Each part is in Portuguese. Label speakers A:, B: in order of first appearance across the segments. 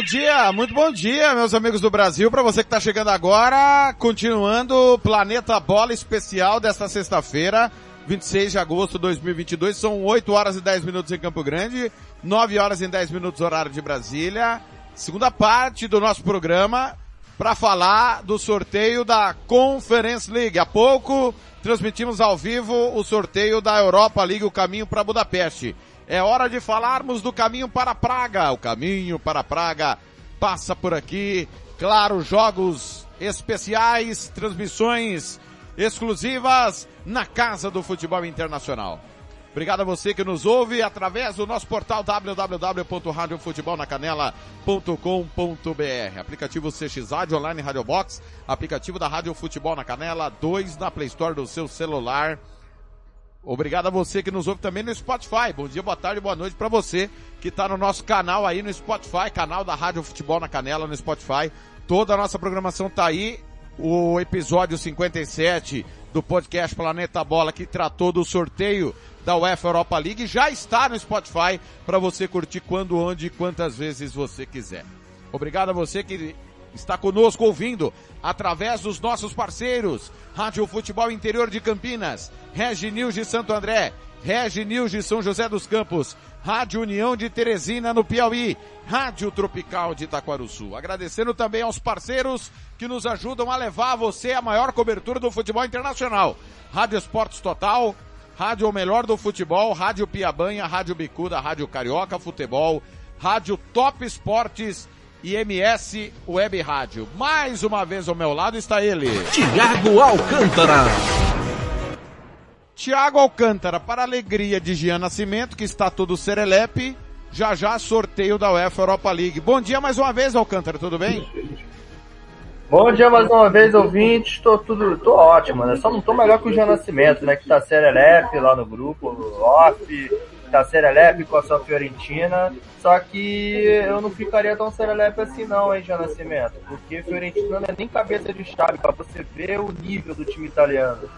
A: Bom, dia, muito bom dia, meus amigos do Brasil. Para você que está chegando agora, continuando o Planeta Bola Especial desta sexta-feira, 26 de agosto de 2022. São 8 horas e 10 minutos em Campo Grande, 9 horas e 10 minutos horário de Brasília. Segunda parte do nosso programa para falar do sorteio da Conference League. Há pouco transmitimos ao vivo o sorteio da Europa League, o caminho para Budapeste. É hora de falarmos do caminho para Praga. O caminho para Praga passa por aqui. Claro, jogos especiais, transmissões exclusivas na Casa do Futebol Internacional. Obrigado a você que nos ouve através do nosso portal www.radiofutebolnacanela.com.br. Aplicativo CX Rádio Online Radio Box, aplicativo da Rádio Futebol na Canela, 2 na Play Store do seu celular. Obrigado a você que nos ouve também no Spotify. Bom dia, boa tarde, boa noite para você que está no nosso canal aí no Spotify, canal da Rádio Futebol na Canela no Spotify. Toda a nossa programação tá aí. O episódio 57 do podcast Planeta Bola que tratou do sorteio da UEFA Europa League já está no Spotify para você curtir quando, onde e quantas vezes você quiser. Obrigado a você que está conosco ouvindo através dos nossos parceiros. Rádio Futebol Interior de Campinas, Regi News de Santo André, Regi News de São José dos Campos, Rádio União de Teresina no Piauí, Rádio Tropical de Itaquaruçu. Agradecendo também aos parceiros que nos ajudam a levar a você a maior cobertura do futebol internacional. Rádio Esportes Total, Rádio O Melhor do Futebol, Rádio Piabanha, Rádio Bicuda, Rádio Carioca Futebol, Rádio Top Esportes e MS Web Rádio. Mais uma vez ao meu lado está ele.
B: Tiago Alcântara.
A: Tiago Alcântara, para a alegria de Gian Nascimento, que está todo serelepe, já já sorteio da UEFA Europa League. Bom dia mais uma vez, Alcântara, tudo bem?
C: Bom dia mais uma vez, ouvintes. Tô tudo, tô ótimo, né? Só não tô melhor que o Jean Nascimento, né? Que tá serelepe lá no grupo, off, tá serelepe com a sua Fiorentina. Só que eu não ficaria tão serelepe assim não, hein, Jean Nascimento? Porque Fiorentina não é nem cabeça de chave para você ver o nível do time italiano.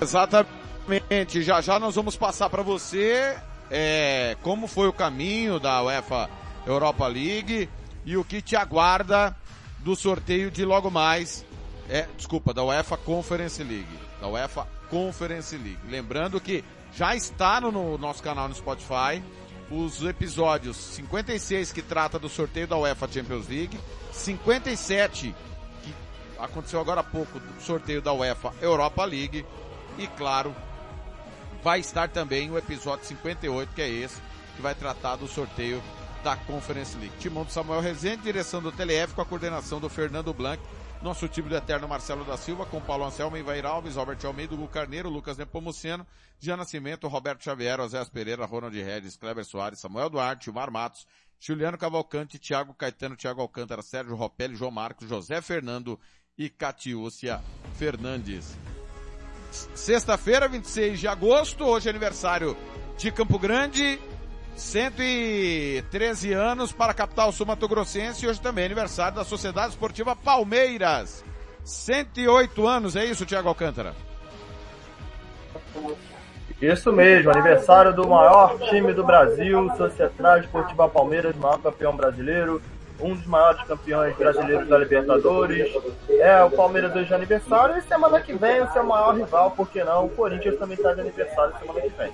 A: Exatamente. Já já nós vamos passar para você é, como foi o caminho da UEFA Europa League e o que te aguarda do sorteio de logo mais. É, desculpa, da UEFA Conference League. Da UEFA Conference League. Lembrando que já está no, no nosso canal no Spotify. Os episódios 56 que trata do sorteio da UEFA Champions League, 57 que aconteceu agora há pouco do sorteio da UEFA Europa League. E claro, vai estar também o episódio 58, que é esse, que vai tratar do sorteio da Conference League. Timão do Samuel Rezende, direção do TLF, com a coordenação do Fernando Blanc, nosso time do Eterno Marcelo da Silva, com Paulo Anselmo, Ivair Alves, Robert Almeida, Hugo Carneiro, Lucas Nepomuceno, Jean Nascimento, Roberto Xavier, Oséas Pereira, Ronald Regis, Kleber Soares, Samuel Duarte, Mar Matos, Juliano Cavalcante, Thiago Caetano, Thiago Alcântara, Sérgio Ropelli, João Marcos, José Fernando e Catiúcia Fernandes. Sexta-feira, 26 de agosto, hoje é aniversário de Campo Grande, 113 anos para a capital sul-mato-grossense e hoje também é aniversário da Sociedade Esportiva Palmeiras. 108 anos, é isso, Tiago Alcântara?
C: Isso mesmo, aniversário do maior time do Brasil, Sociedade Esportiva Palmeiras, maior campeão brasileiro, um dos maiores campeões brasileiros da Libertadores. É, o Palmeiras hoje de aniversário e semana que vem o seu maior rival, por que não? O Corinthians também está de aniversário semana que vem.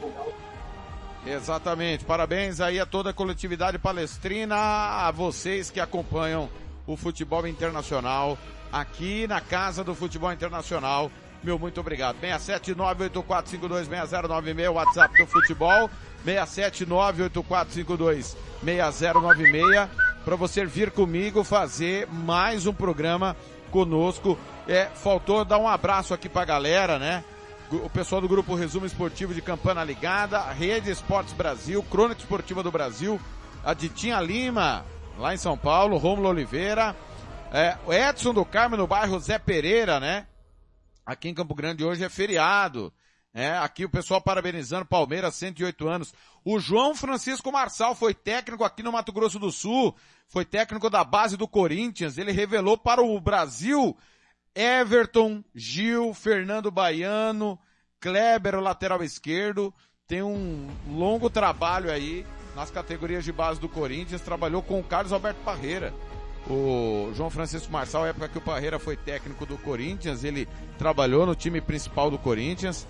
A: Exatamente. Parabéns aí a toda a coletividade palestrina, a vocês que acompanham o futebol internacional aqui na Casa do Futebol Internacional. Meu muito obrigado. 67984526096, WhatsApp do futebol. 67984526096 para você vir comigo fazer mais um programa conosco. É, faltou dar um abraço aqui pra galera, né? O pessoal do grupo Resumo Esportivo de Campana Ligada, Rede Esportes Brasil, Crônica Esportiva do Brasil, a Ditinha Lima, lá em São Paulo, Romulo Oliveira, é, o Edson do Carmo no bairro Zé Pereira, né? Aqui em Campo Grande hoje é feriado. É, aqui o pessoal parabenizando Palmeiras, 108 anos. O João Francisco Marçal foi técnico aqui no Mato Grosso do Sul, foi técnico da base do Corinthians. Ele revelou para o Brasil Everton, Gil, Fernando Baiano, Kleber, o lateral esquerdo. Tem um longo trabalho aí nas categorias de base do Corinthians. Trabalhou com o Carlos Alberto Parreira. O João Francisco Marçal, época que o Parreira foi técnico do Corinthians, ele trabalhou no time principal do Corinthians.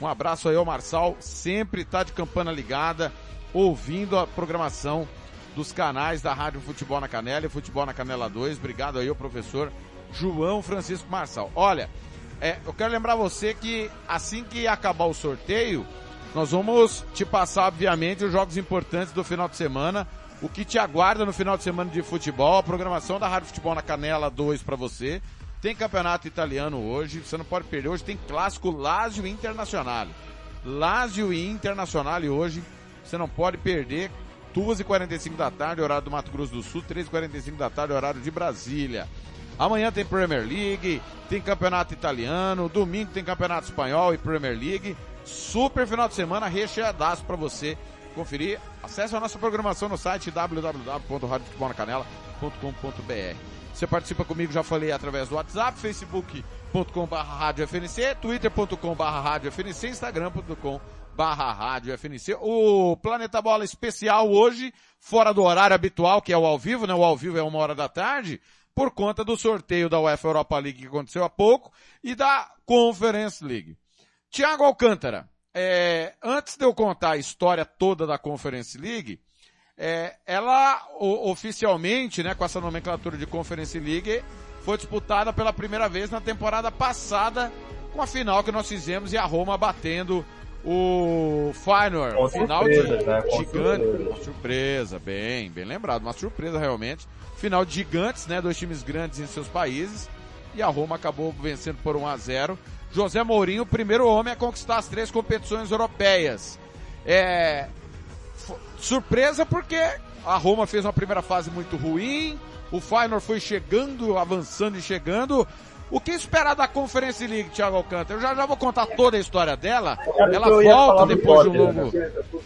A: Um abraço aí ao Marçal, sempre tá de campana ligada, ouvindo a programação dos canais da Rádio Futebol na Canela e Futebol na Canela 2. Obrigado aí ao professor João Francisco Marçal. Olha, é, eu quero lembrar você que assim que acabar o sorteio, nós vamos te passar, obviamente, os jogos importantes do final de semana, o que te aguarda no final de semana de futebol, a programação da Rádio Futebol na Canela 2 para você. Tem campeonato italiano hoje, você não pode perder. Hoje tem clássico Lazio Internacional. Lazio e Internacional hoje, você não pode perder. 2h45 da tarde, horário do Mato Grosso do Sul, 3h45 da tarde, horário de Brasília. Amanhã tem Premier League, tem campeonato italiano, domingo tem campeonato espanhol e Premier League. Super final de semana recheadaço para você conferir. Acesse a nossa programação no site www.radiofutebolnacanela.com.br. Você participa comigo, já falei, através do WhatsApp, facebook.com.br radiofnc, twitter.com.br radiofnc, instagram.com.br radiofnc. O Planeta Bola especial hoje, fora do horário habitual, que é o ao vivo, né? O ao vivo é uma hora da tarde, por conta do sorteio da UEFA Europa League que aconteceu há pouco e da Conference League. Tiago Alcântara, é, antes de eu contar a história toda da Conference League, é, ela o, oficialmente, né, com essa nomenclatura de Conference League, foi disputada pela primeira vez na temporada passada, com a final que nós fizemos e a Roma batendo o Feyenoord.
C: Com
A: final
C: surpresa,
A: de
C: né?
A: Gigante,
C: surpresa.
A: uma surpresa, bem, bem lembrado, uma surpresa realmente. Final de gigantes, né, dois times grandes em seus países, e a Roma acabou vencendo por 1 a 0. José Mourinho, o primeiro homem a conquistar as três competições europeias. É, surpresa porque a Roma fez uma primeira fase muito ruim, o Feyenoord foi chegando, avançando e chegando. O que esperar da Conference League, Thiago Alcântara? Eu já já vou contar toda a história dela. Ela volta depois de um longo.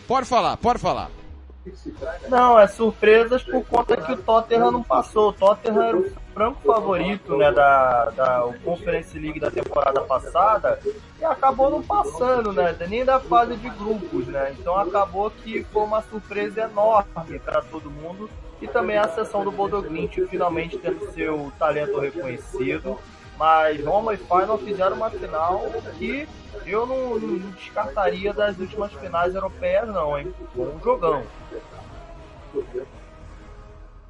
A: Pode falar, pode falar.
C: Não, é surpresas por conta que o Tottenham não passou. O Tottenham era o franco favorito né, da, da Conference League da temporada passada e acabou não passando, né? Nem da fase de grupos, né? Então acabou que foi uma surpresa enorme para todo mundo e também a sessão do Bodoglint finalmente tendo seu talento reconhecido. Mas Roma e Final fizeram uma final que eu não, não descartaria das últimas finais europeias, não, hein? Um jogão.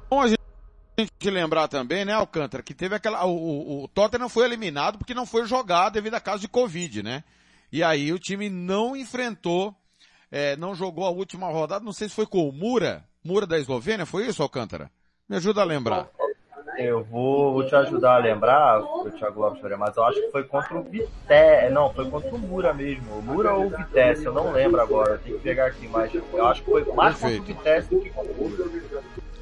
A: Bom a gente lembrar também, né, Alcântara, que teve aquela, o, o, Tottenham foi eliminado porque não foi jogar devido a caso de Covid, né? E aí o time não enfrentou, é, não jogou a última rodada, não sei se foi com o Mura, Mura da Eslovênia, foi isso, Alcântara? Me ajuda a lembrar.
C: Eu vou, vou te ajudar a lembrar, o Thiago Lopes mas eu acho que foi contra o Vitesse. Não, foi contra o Mura mesmo. O Mura ou o Vitesse, eu não lembro agora. Tenho que pegar aqui, mas eu acho que foi mais
A: Perfeito.
C: contra o Vitesse do que contra o Mura.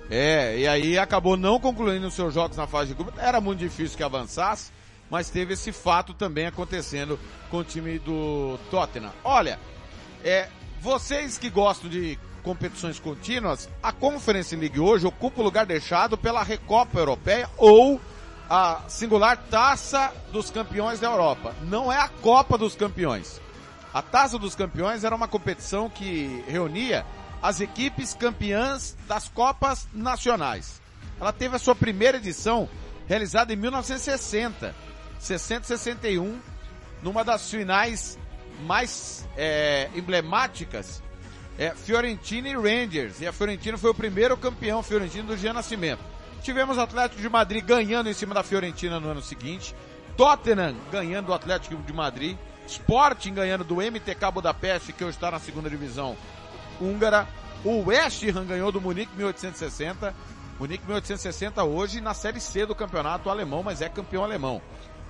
A: É, e aí acabou não concluindo os seus jogos na fase de grupo. Era muito difícil que avançasse, mas teve esse fato também acontecendo com o time do Tottenham. Olha, é, vocês que gostam de competições contínuas, a Conference League hoje ocupa o lugar deixado pela Recopa Europeia ou a singular Taça dos Campeões da Europa. Não é a Copa dos Campeões. A Taça dos Campeões era uma competição que reunia as equipes campeãs das Copas Nacionais. Ela teve a sua primeira edição realizada em 1960, 60 61, numa das finais mais é, emblemáticas, é, Fiorentina e Rangers. E a Fiorentina foi o primeiro campeão Fiorentino do Jean Nascimento. Tivemos o Atlético de Madrid ganhando em cima da Fiorentina no ano seguinte, Tottenham ganhando do Atlético de Madrid, Sporting ganhando do MTK Budapeste, que hoje está na segunda divisão húngara, o West Ham ganhou do Munique 1860, Munique 1860 hoje na Série C do campeonato alemão, mas é campeão alemão.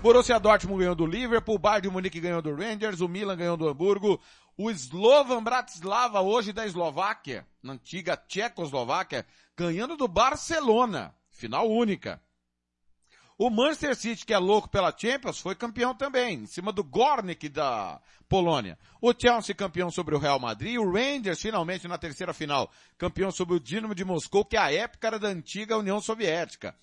A: Borussia Dortmund ganhou do Liverpool, o Bayern de Munique ganhou do Rangers, o Milan ganhou do Hamburgo, o Slovan Bratislava hoje da Eslováquia, na antiga Tchecoslováquia, ganhando do Barcelona, final única. O Manchester City, que é louco pela Champions, foi campeão também, em cima do Gornik da Polônia. O Chelsea campeão sobre o Real Madrid, o Rangers finalmente na terceira final, campeão sobre o Dinamo de Moscou, que à época era da antiga União Soviética.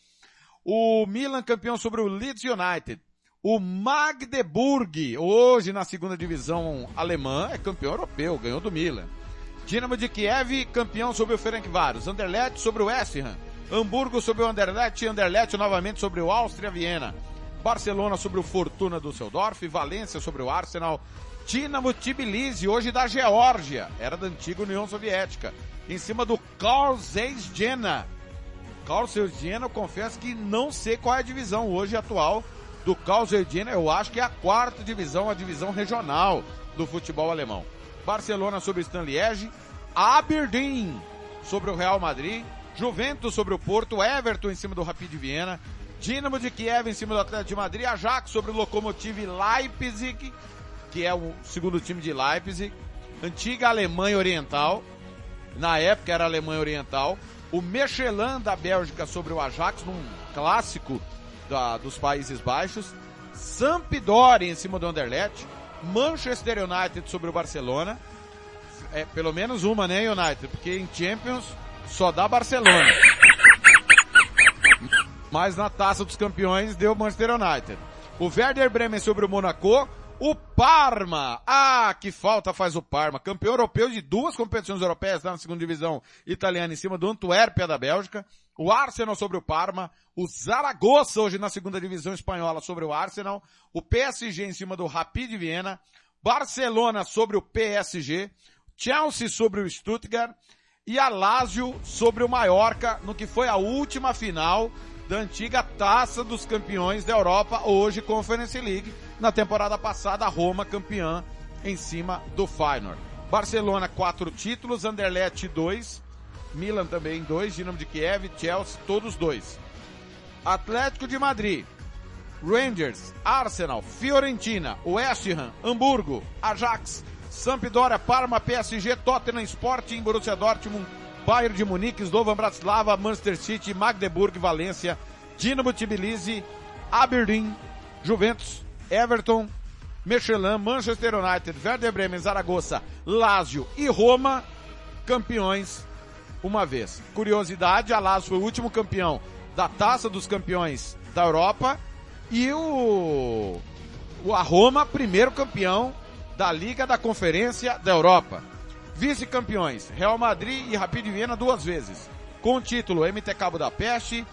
A: O Milan campeão sobre o Leeds United. O Magdeburg, hoje na segunda divisão alemã, é campeão europeu, ganhou do Milan. Dinamo de Kiev, campeão sobre o Ferencváros. Anderlecht sobre o West Ham. Hamburgo sobre o Anderlecht Anderlecht novamente sobre o Áustria Viena. Barcelona sobre o Fortuna Düsseldorf, Valência sobre o Arsenal, Dinamo Tbilisi, hoje da Geórgia, era da antiga União Soviética, em cima do Carl Zeiss Jena. Carl Zeiss Jena, eu confesso que não sei qual é a divisão hoje atual do Jena, eu acho que é a quarta divisão, a divisão regional do futebol alemão. Barcelona sobre Stan Liege, Aberdeen sobre o Real Madrid, Juventus sobre o Porto, Everton em cima do Rapid Viena, Dinamo de Kiev em cima do Atlético de Madrid, Ajax sobre o Lokomotiv Leipzig, que é o segundo time de Leipzig, antiga Alemanha Oriental, na época era Alemanha Oriental, o Michelin da Bélgica sobre o Ajax, num clássico da, dos Países Baixos, Sampdoria em cima do Anderlecht, Manchester United sobre o Barcelona, é pelo menos uma, né, United? Porque em Champions só dá Barcelona. Mas na Taça dos Campeões deu Manchester United. O Werder Bremen sobre o Monaco. O Parma! Ah, que falta faz o Parma. Campeão europeu de duas competições europeias, tá na segunda divisão italiana, em cima do Antuérpia da Bélgica. O Arsenal sobre o Parma. O Zaragoza hoje na segunda divisão espanhola sobre o Arsenal. O PSG em cima do Rapid Viena. Barcelona sobre o PSG. Chelsea sobre o Stuttgart e a Lazio sobre o Mallorca no que foi a última final da antiga Taça dos Campeões da Europa, hoje Conference League. Na temporada passada, Roma campeã em cima do Feyenoord. Barcelona, quatro títulos, Anderlecht, dois, Milan também dois, Dinamo de Kiev, Chelsea, todos dois. Atlético de Madrid, Rangers, Arsenal, Fiorentina, West Ham, Hamburgo, Ajax, Sampdoria, Parma, PSG, Tottenham, Sporting, Borussia Dortmund, Bayern de Munique, Slovan Bratislava, Manchester City, Magdeburg, Valência, Dinamo Tbilisi, Aberdeen, Juventus, Everton, Michelin, Manchester United, Werder Bremen, Zaragoza, Lazio e Roma, campeões uma vez. Curiosidade, a Lazio foi o último campeão da Taça dos Campeões da Europa e o, a Roma, primeiro campeão da Liga da Conferência da Europa. Vice-campeões, Real Madrid e Rapid Viena duas vezes. Com o título MTK Budapeste,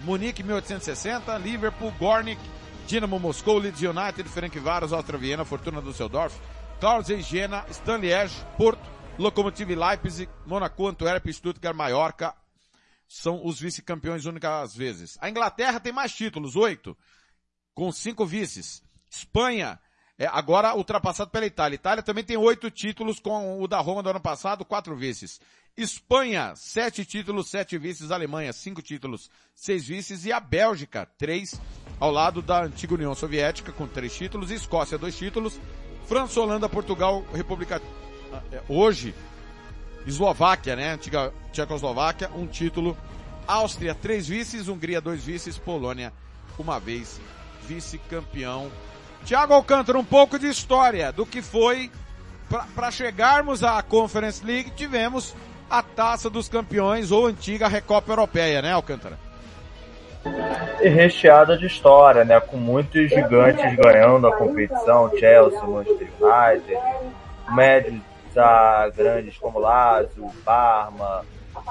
A: Munique 1860, Liverpool, Gornik, Dinamo Moscou, Leeds United, Ferencváros, Austria Viena, Fortuna Düsseldorf, Carlos Jena, Stan Liège, Porto, Lokomotiv Leipzig, Monaco, Antuérpia, Stuttgart, Mallorca, são os vice-campeões únicas vezes. A Inglaterra tem mais títulos, oito, com cinco vices. Espanha, é, agora ultrapassado pela Itália. Itália também tem oito títulos com o da Roma do ano passado, quatro vices. Espanha, sete títulos, sete vices. Alemanha, cinco títulos, seis vices. E a Bélgica, três, ao lado da antiga União Soviética, com três títulos. Escócia, dois títulos. França, Holanda, Portugal, República, é, hoje, Eslováquia, né? Antiga Tchecoslováquia, um título. Áustria, três vices. Hungria, dois vices. Polônia, uma vez vice-campeão Tiago Alcântara, um pouco de história do que foi para chegarmos à Conference League, tivemos a Taça dos Campeões ou antiga Recopa Europeia, né, Alcântara?
C: E recheada de história, né? Com muitos gigantes ganhando a competição, Chelsea, Manchester United, médios grandes como Lazio, Parma.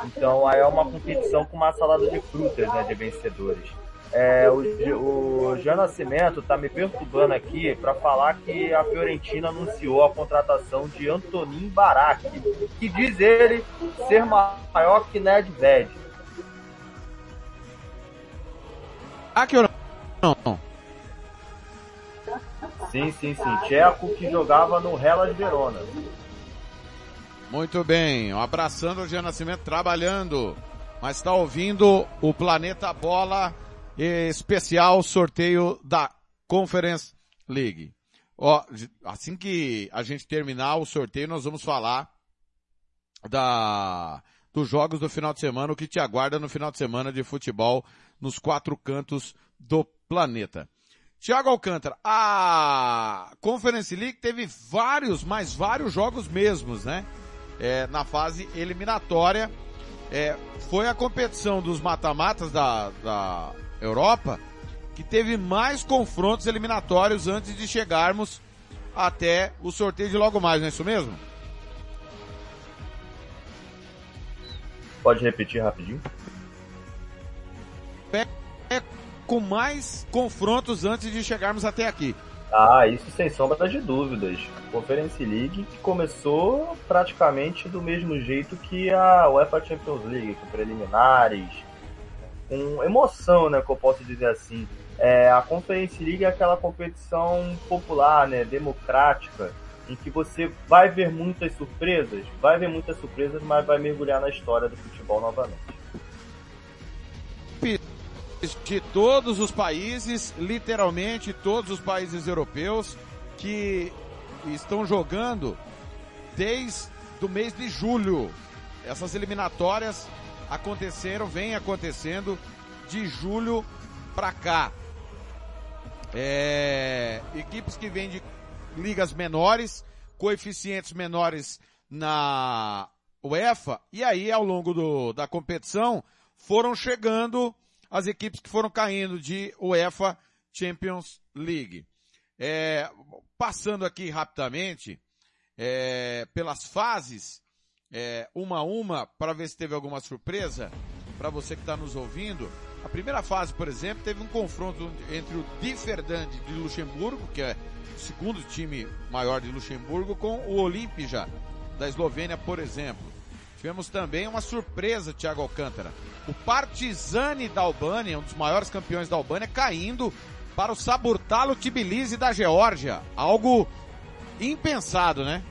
C: Então aí é uma competição com uma salada de frutas, né? De vencedores. É, o, o Jean Nascimento está me perturbando aqui para falar que a Fiorentina anunciou a contratação de Antonin Barak, que diz ele ser maior que Nedved.
A: Ah, que eu não.
C: Sim, sim, sim. Tcheco que jogava no Hellas Verona.
A: Muito bem, abraçando o Jean Nascimento trabalhando, mas está ouvindo o Planeta Bola especial sorteio da Conference League. Ó, assim que a gente terminar o sorteio, nós vamos falar da, dos jogos do final de semana, o que te aguarda no final de semana de futebol nos quatro cantos do planeta. Tiago Alcântara, a Conference League teve vários, mas vários jogos mesmos, né? É, na fase eliminatória. É, foi a competição dos mata-matas da, da Europa, que teve mais confrontos eliminatórios antes de chegarmos até o sorteio de logo mais, não é isso mesmo?
C: Pode repetir rapidinho?
A: É, é com mais confrontos antes de chegarmos até aqui.
C: Ah, isso sem sombra de dúvidas. Conference League que começou praticamente do mesmo jeito que a UEFA Champions League, com preliminares, com emoção, né, que eu posso dizer assim. É, a Conference League é aquela competição popular, né, democrática, em que você vai ver muitas surpresas, vai ver muitas surpresas, mas vai mergulhar na história do futebol novamente.
A: De todos os países, literalmente todos os países europeus que estão jogando desde o mês de julho. Essas eliminatórias aconteceram, vem acontecendo de julho para cá. É, equipes que vêm de ligas menores, coeficientes menores na UEFA, e aí ao longo do, da competição foram chegando as equipes que foram caindo de UEFA Champions League. É, passando aqui rapidamente é, pelas fases, é, uma a uma para ver se teve alguma surpresa para você que está nos ouvindo. A primeira fase, por exemplo, teve um confronto entre o Differdand de Luxemburgo, que é o segundo time maior de Luxemburgo, com o Olimpija da Eslovênia, por exemplo. Tivemos também uma surpresa, Thiago Alcântara. O Partizani da Albânia, um dos maiores campeões da Albânia, caindo para o Saburtalo Tbilisi da Geórgia. Algo impensado, né?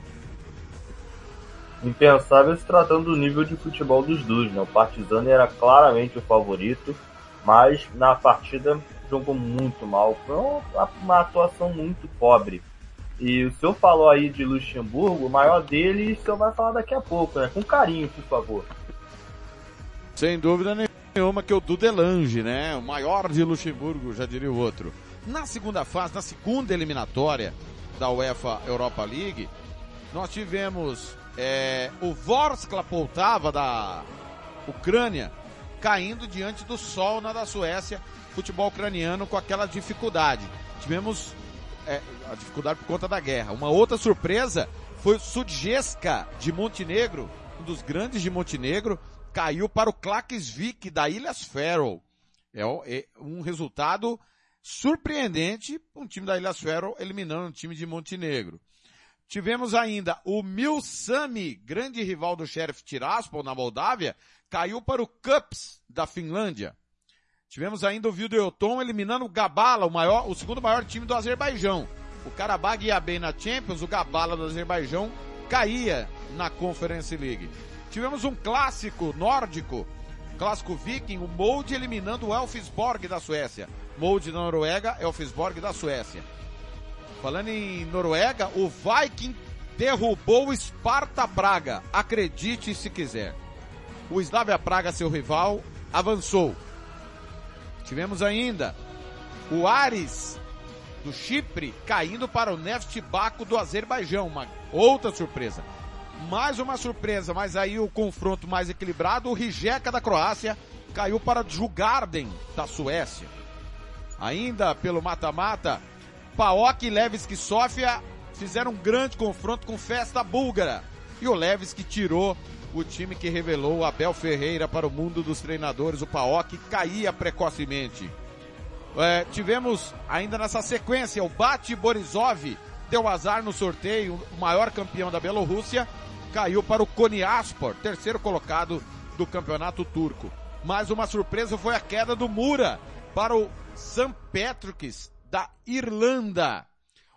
C: Impensável se tratando do nível de futebol dos dois. Né? O Partizan era claramente o favorito, mas na partida jogou muito mal. Foi uma, uma atuação muito pobre. E o senhor falou aí de Luxemburgo, o maior dele, o senhor vai falar daqui a pouco, né? Com carinho, por favor.
A: Sem dúvida nenhuma que é o Dudelange, né? O maior de Luxemburgo, já diria o outro. Na segunda fase, na segunda eliminatória da UEFA Europa League, nós tivemos é, o Vorskla Poltava da Ucrânia caindo diante do Solna da Suécia, futebol ucraniano com aquela dificuldade. Tivemos é, a dificuldade por conta da guerra. Uma outra surpresa foi o Sudjeska de Montenegro, um dos grandes de Montenegro, caiu para o Klaksvik da Ilhas Faroe. É, é um resultado surpreendente, um time da Ilhas Faroe eliminando um time de Montenegro. Tivemos ainda o Milsami, grande rival do Sheriff Tiraspol na Moldávia, caiu para o Cups da Finlândia. Tivemos ainda o Vildelton eliminando o Gabala, o maior, o segundo maior time do Azerbaijão. O Karabag ia bem na Champions, o Gabala do Azerbaijão caía na Conference League. Tivemos um clássico nórdico, clássico viking, o Molde eliminando o Elfsborg da Suécia. Molde da Noruega, Elfsborg da Suécia. Falando em Noruega, o Viking derrubou o Sparta Praga. Acredite se quiser. O Slavia Praga, seu rival, avançou. Tivemos ainda o Ares do Chipre caindo para o Neft Baku do Azerbaijão. Uma outra surpresa. Mais uma surpresa, mas aí o confronto mais equilibrado, o Rijeka da Croácia caiu para Jugarden, da Suécia. Ainda pelo mata-mata, Paok e Levski Sofia fizeram um grande confronto com Festa Búlgara. E o Levski tirou o time que revelou Abel Ferreira para o mundo dos treinadores. O Paok caía precocemente. É, tivemos ainda nessa sequência o Bate Borisov deu azar no sorteio, o maior campeão da Bielorrússia, caiu para o Konyaspor, terceiro colocado do campeonato turco. Mas uma surpresa foi a queda do Mura para o St. Patrick's da Irlanda.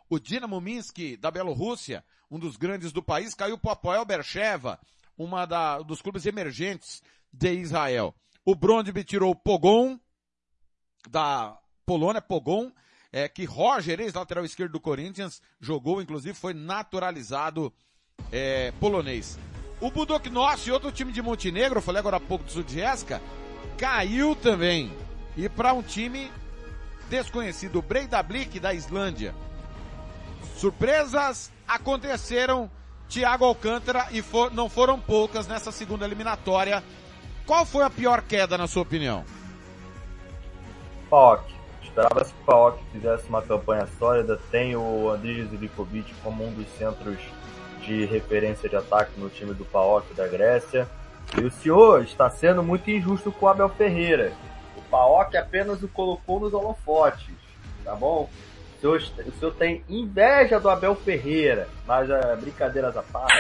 A: O Dinamo Minsk da Bielorrússia, um dos grandes do país, caiu para o Apoel Bercheva, uma dos clubes emergentes de Israel. O Brondby tirou o Pogon da Polônia, Pogon, é, que Roger, ex-lateral esquerdo do Corinthians, jogou, inclusive foi naturalizado é, polonês. O Budok Nossi, outro time de Montenegro, falei agora há pouco do Sudjeska, caiu também. E para um time desconhecido, Breidablik da Islândia. Surpresas aconteceram, Thiago Alcântara, e for, não foram poucas nessa segunda eliminatória. Qual foi a pior queda, na sua opinião?
C: PAOK. Esperava-se que o PAOK fizesse uma campanha sólida. Tem o Andrij Zivkovic como um dos centros de referência de ataque no time do PAOK da Grécia. E o senhor está sendo muito injusto com o Abel Ferreira. PAOK apenas o colocou nos holofotes, tá bom? O senhor, o senhor tem inveja do Abel Ferreira, mas é, brincadeiras à parte.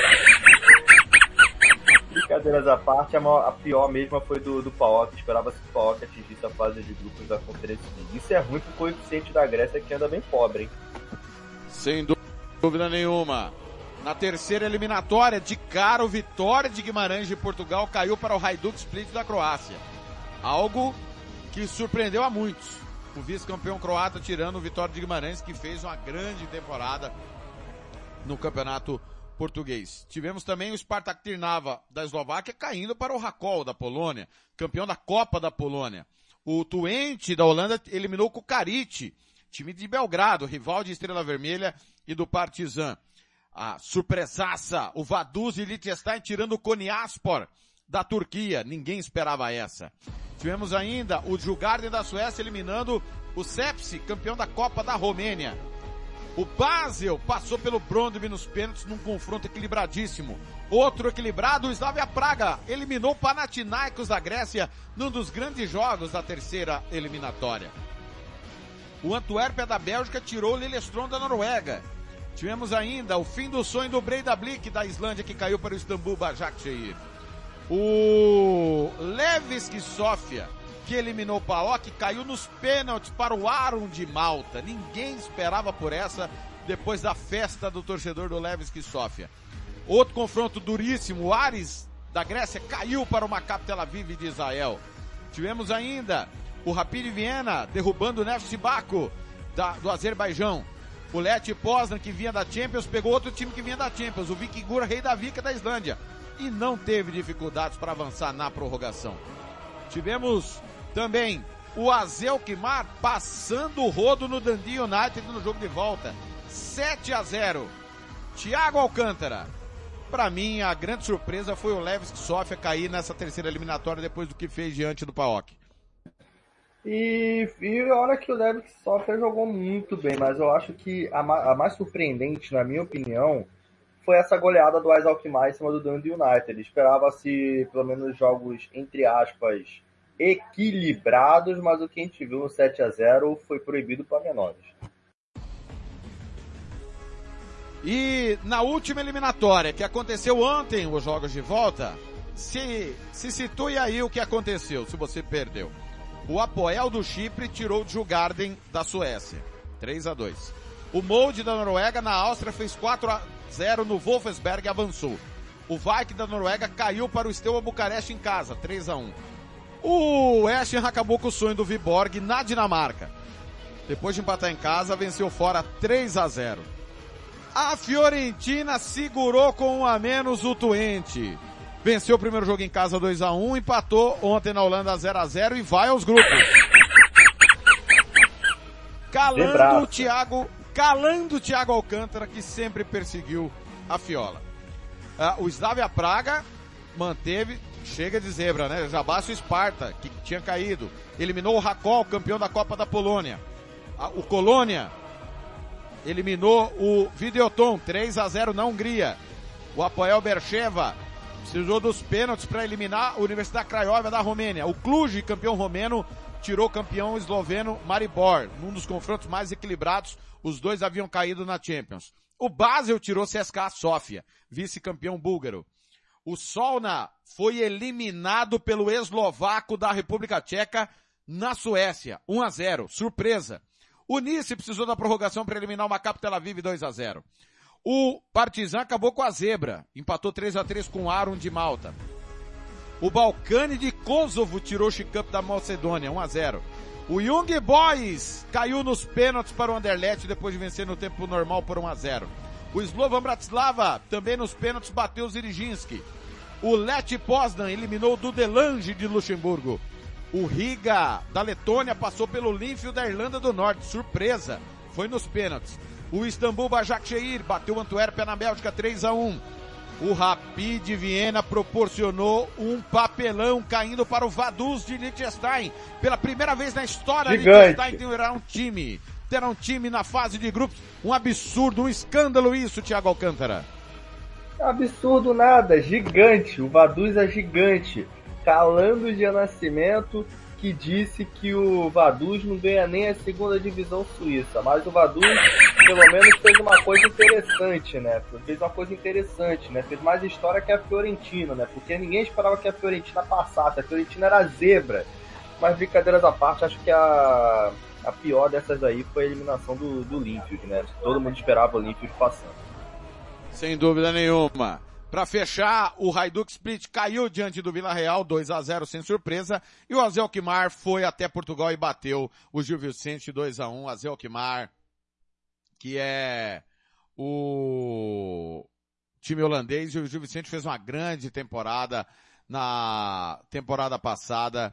C: Brincadeiras à parte, a, maior, a pior mesma foi do, do PAOK. Esperava-se que o PAOK atingisse a fase de grupos da Conferência. Isso é ruim pro coeficiente da Grécia que anda bem pobre, hein?
A: Sem dúvida nenhuma. Na terceira eliminatória, de cara, o Vitória de Guimarães de Portugal caiu para o Hajduk Split da Croácia. Algo que surpreendeu a muitos. O vice-campeão croata tirando o Vitória de Guimarães, que fez uma grande temporada no campeonato português. Tivemos também o Spartak Trnava da Eslováquia caindo para o Rakol da Polônia, campeão da Copa da Polônia. O Twente da Holanda eliminou o Kukarit, time de Belgrado, rival de Estrela Vermelha e do Partizan. A surpresaça, o Vaduz e Liechtenstein tirando o Konyaspor da Turquia. Ninguém esperava essa. Tivemos ainda o Jugarden da Suécia eliminando o Sepsi, campeão da Copa da Romênia. O Basel passou pelo Brondby nos pênaltis num confronto equilibradíssimo. Outro equilibrado, o Slavia Praga eliminou o Panathinaikos da Grécia num dos grandes jogos da terceira eliminatória. O Antuérpia da Bélgica tirou o Lillestrøm da Noruega. Tivemos ainda o fim do sonho do Breidablik da Islândia que caiu para o Istambul Başakşehir. O Levski Sofia que eliminou o PAOK, caiu nos pênaltis para o Aron de Malta. Ninguém esperava por essa depois da festa do torcedor do Levski Sofia. Outro confronto duríssimo, o Ares da Grécia caiu para o Maccabi Tel Aviv de Israel. Tivemos ainda o Rapid Viena derrubando o Nefs Baku da, do Azerbaijão. O Leti Poznan que vinha da Champions pegou outro time que vinha da Champions, o Vikingur Rei da Vika da Islândia. E não teve dificuldades para avançar na prorrogação. Tivemos também o Azelkmar passando o rodo no Dundee United no jogo de volta. 7 a 0. Thiago Alcântara. Para mim, a grande surpresa foi o Levski Sofia cair nessa terceira eliminatória depois do que fez diante do PAOK.
C: E, e olha que o Levski Sofia jogou muito bem, mas eu acho que a, a, mais surpreendente, na minha opinião, foi essa goleada do Azelkmar em cima do Dundee United. Esperava-se pelo menos jogos, entre aspas, equilibrados, mas o que a gente viu no 7 a 0 foi proibido para menores.
A: E na última eliminatória que aconteceu ontem, os jogos de volta, se, se situe aí o que aconteceu, se você perdeu. O Apoel do Chipre tirou o Jugarden da Suécia. 3 a 2 O Molde da Noruega na Áustria fez 4 a 0 no Wolfsberg avançou. O Vike da Noruega caiu para o Steaua Bucareste em casa, 3 a 1 o Eschen acabou com o sonho do Viborg na Dinamarca. Depois de empatar em casa, venceu fora 3 a 0. A Fiorentina segurou com um a menos o Twente. Venceu o primeiro jogo em casa 2 a 1, empatou ontem na Holanda 0 a 0 e vai aos grupos. Calando o Thiago, calando o Thiago Alcântara que sempre perseguiu a Fiola. Uh, o Slavia Praga manteve, chega de zebra, né? Já basta o Sparta, que tinha caído. Eliminou o Racol, campeão da Copa da Polônia. O Colônia eliminou o Videoton, 3 a 0 na Hungria. O Apoel Bercheva precisou dos pênaltis para eliminar a Universidade Craiova da Romênia. O Cluj, campeão romeno, tirou o campeão esloveno Maribor, num dos confrontos mais equilibrados. Os dois haviam caído na Champions. O Basel tirou CSKA Sofia, vice-campeão búlgaro. O Solna foi eliminado pelo eslovaco da República Tcheca na Suécia, 1 a 0, surpresa. O Nice precisou da prorrogação para eliminar o Maccabi Tel Aviv 2 a 0. O Partizan acabou com a zebra, empatou 3 a 3 com o Aron de Malta. O Balcani de Kosovo tirou o Chicup da Macedônia, 1 a 0. O Young Boys caiu nos pênaltis para o Anderlecht depois de vencer no tempo normal por 1 a 0. O Slovan Bratislava também nos pênaltis bateu o Ziriginski. O Leti Poznan eliminou o Dudelange de Luxemburgo. O Riga da Letônia passou pelo Linfield da Irlanda do Norte, surpresa, foi nos pênaltis. O Istambul Başakşehir bateu o Antuérpia na Bélgica 3 a 1. O Rapid Viena proporcionou um papelão caindo para o Vaduz de Liechtenstein. Pela primeira vez na história,
C: Gigante.
A: Liechtenstein terá um time. Terá um time na fase de grupos. Um absurdo, um escândalo isso, Thiago Alcântara.
C: Absurdo nada, gigante. O Vaduz é gigante. Calando de Nascimento, que disse que o Vaduz não ganha nem a segunda divisão suíça. Mas o Vaduz, pelo menos, fez uma coisa interessante, né? Fez uma coisa interessante, né? Fez mais história que a Fiorentina, né? Porque ninguém esperava que a Fiorentina passasse. A Fiorentina era zebra. Mas brincadeiras à parte, acho que a, a pior dessas aí foi a eliminação do, do Linfield, né? Todo mundo esperava o Linfield passando.
A: Sem dúvida nenhuma. Para fechar, o Hajduk Split caiu diante do Vila Real, 2 a 0 sem surpresa, e o Azelkmar foi até Portugal e bateu o Gil Vicente 2 a 1 Azelkmar, que é o time holandês, e o Gil Vicente fez uma grande temporada na temporada passada.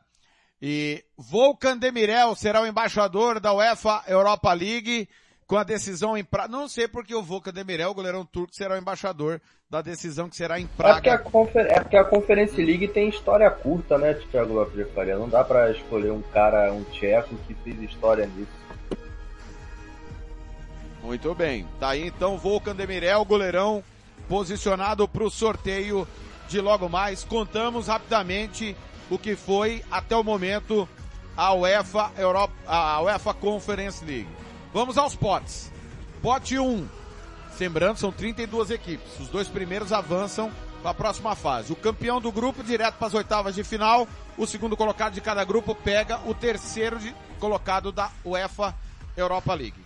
A: E Volkan Demirel será o embaixador da UEFA Europa League com a decisão em Praga. Não sei porque o Volkan Demirel, o goleirão turco, será o embaixador da decisão que será em
C: É porque, a
A: Praga.
C: Confer é porque a Conference League tem história curta, né, Thiago Lopes de Faria? Não dá pra escolher um cara, um tcheco que fez história nisso.
A: Muito bem. Tá aí então Volkan Demirel, goleirão, posicionado para o sorteio de logo mais. Contamos rapidamente o que foi até o momento a UEFA Europa, a UEFA Conference League. Vamos aos potes. Pote 1. Lembrando, são 32 equipes. Os dois primeiros avançam para a próxima fase. O campeão do grupo direto para as oitavas de final. O segundo colocado de cada grupo pega o terceiro de- colocado da UEFA Europa League.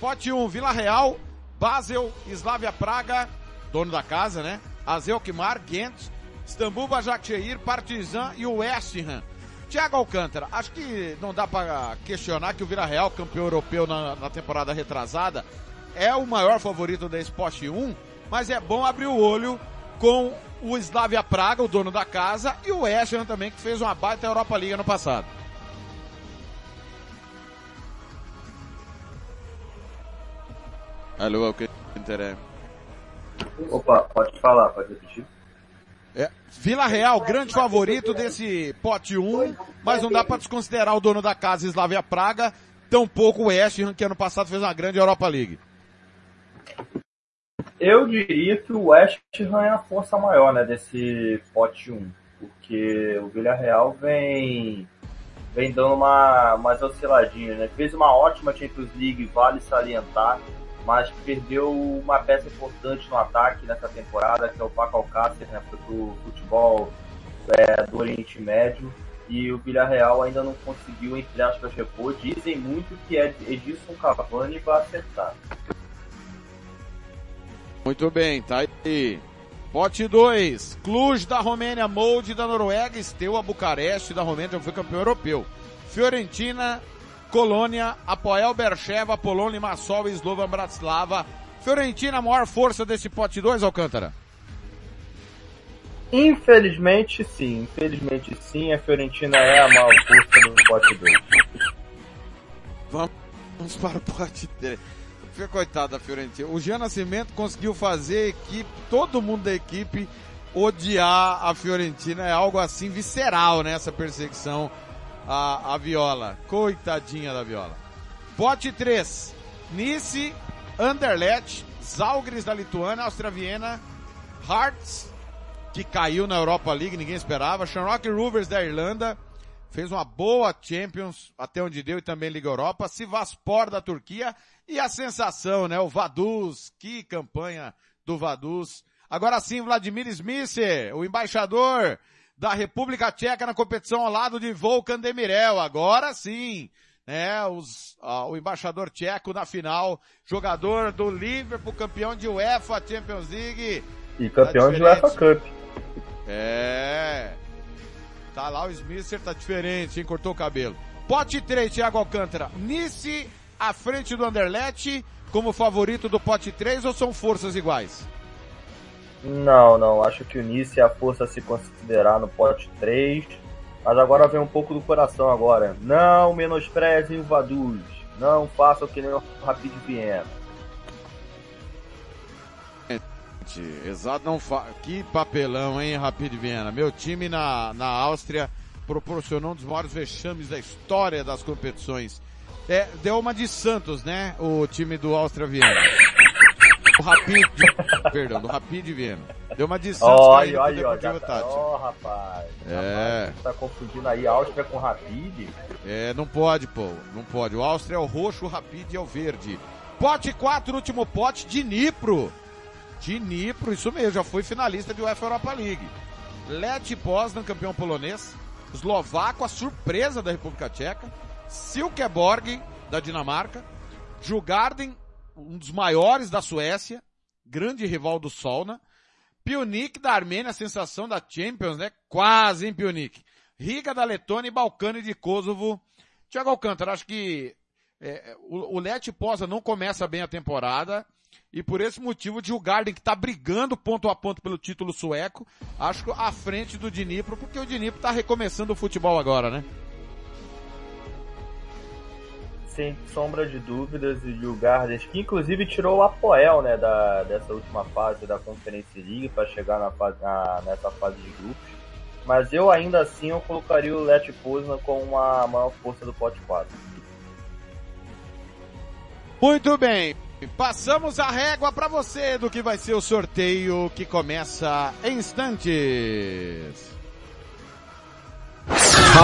A: Pote 1, Vila Real, Basel, Slavia Praga, dono da casa, né? Azelkmar, Ghent, Istambul, Başakşehir, Partizan e o West Ham. Thiago Alcântara, acho que não dá para questionar que o Vila Real, campeão europeu na, na temporada retrasada, é o maior favorito da Sport 1, mas é bom abrir o olho com o Slavia Praga, o dono da casa, e o West Ham também, que fez uma baita Europa League ano passado. Alô, Alcântara.
C: Opa, pode falar, pode repetir?
A: É, Vila Real, grande favorito desse pote 1, mas não dá para desconsiderar o dono da casa, Slavia Praga, tampouco o West Ham, que ano passado fez uma grande Europa League.
C: Eu diria que o West Ham é a força maior, né, desse pote 1, porque o Villarreal vem vem dando uma umas osciladinhas, né? Fez uma ótima Champions League, vale salientar, mas perdeu uma peça importante no ataque nessa temporada, que é o Paco Alcácer, né, pro futebol é, do Oriente Médio. E o Villarreal ainda não conseguiu, entre aspas, repor. Dizem muito que é Cavani vai acertar.
A: Muito bem, tá aí. Pote 2, Cluj da Romênia, Molde da Noruega, Steaua Bucareste da Romênia, já foi campeão europeu. Fiorentina, Colônia, Apoel Bercheva, Polônia, Limassol e Slovan Bratislava. Fiorentina, a maior força desse pote 2, Alcântara?
C: Infelizmente sim, infelizmente sim, a Fiorentina é a maior força do pote 2.
A: Vamos para o pote 3. Coitado da Fiorentina. O Jean Nascimento conseguiu fazer a equipe, todo mundo da equipe, odiar a Fiorentina, é algo assim visceral, né? Essa perseguição à, à Viola. Coitadinha da Viola. Pote 3. Nice, Anderlecht, Zalgiris da Lituânia, Áustria Viena, Hearts, que caiu na Europa League, ninguém esperava, Shamrock Rovers da Irlanda, fez uma boa Champions, até onde deu, e também Liga Europa, Sivaspor da Turquia, e a sensação, né, o Vaduz, que campanha do Vaduz. Agora sim, Vladimir Smith, o embaixador da República Tcheca na competição ao lado de Volkan Demirel, agora sim, né, os, uh, o embaixador tcheco na final, jogador do Liverpool, campeão de UEFA Champions League.
C: E campeão
A: Tá
C: de UEFA
A: diferente.
C: Cup.
A: É. Tá lá o Smither, tá diferente, hein? Cortou o cabelo. Pote 3, Thiago Alcântara. Nice à frente do Anderlecht como favorito do pote 3 ou são forças iguais?
C: Não, não. Acho que o Nice é a força a se considerar no pote 3. Mas agora vem um pouco do coração agora. Não menosprezem o Vaduz. Não façam que nem o Rapid Viena.
A: Exato, não fa... Que papelão, hein, Rapid Viena. Meu time na, na Áustria proporcionou um dos maiores vexames da história das competições. É, deu uma de Santos, né? O time do Áustria Viena. O Rapid, perdão, do Rapid Viena. Deu uma de
C: olha.
A: Deportivo
C: já tá-
A: Tati.
C: Ó, rapaz.
A: É.
C: Rapaz, tá confundindo aí Áustria com Rapid?
A: É, não pode, pô. Não pode. O Áustria é o roxo, o Rapid é o verde. Pote 4, último pote, de Dnipro. Dnipro, isso mesmo, já foi finalista de UEFA Europa League. Leti Poznan, campeão polonês. Eslovaco, a surpresa da República Tcheca. Silkeborg, da Dinamarca. Jugarden, um dos maiores da Suécia. Grande rival do Solna. Pionik da Armênia, sensação da Champions, né? Quase, hein, Pionik? Riga da Letônia e Balcani de Kosovo. Tiago Alcântara, acho que é, o, o Leti Posa não começa bem a temporada. E por esse motivo, o Djurgården, que está brigando ponto a ponto pelo título sueco, acho que à frente do Dnipro, porque o Dnipro está recomeçando o futebol agora, né?
C: Sem sombra de dúvidas, e o Gardens, que inclusive tirou o Apoel, né, da, dessa última fase da Conferência League para chegar na na, nessa fase de grupos. Mas eu ainda assim eu colocaria o Let Poznan com a maior força do pote 4.
A: Muito bem. Passamos a régua para você do que vai ser o sorteio que começa em instantes.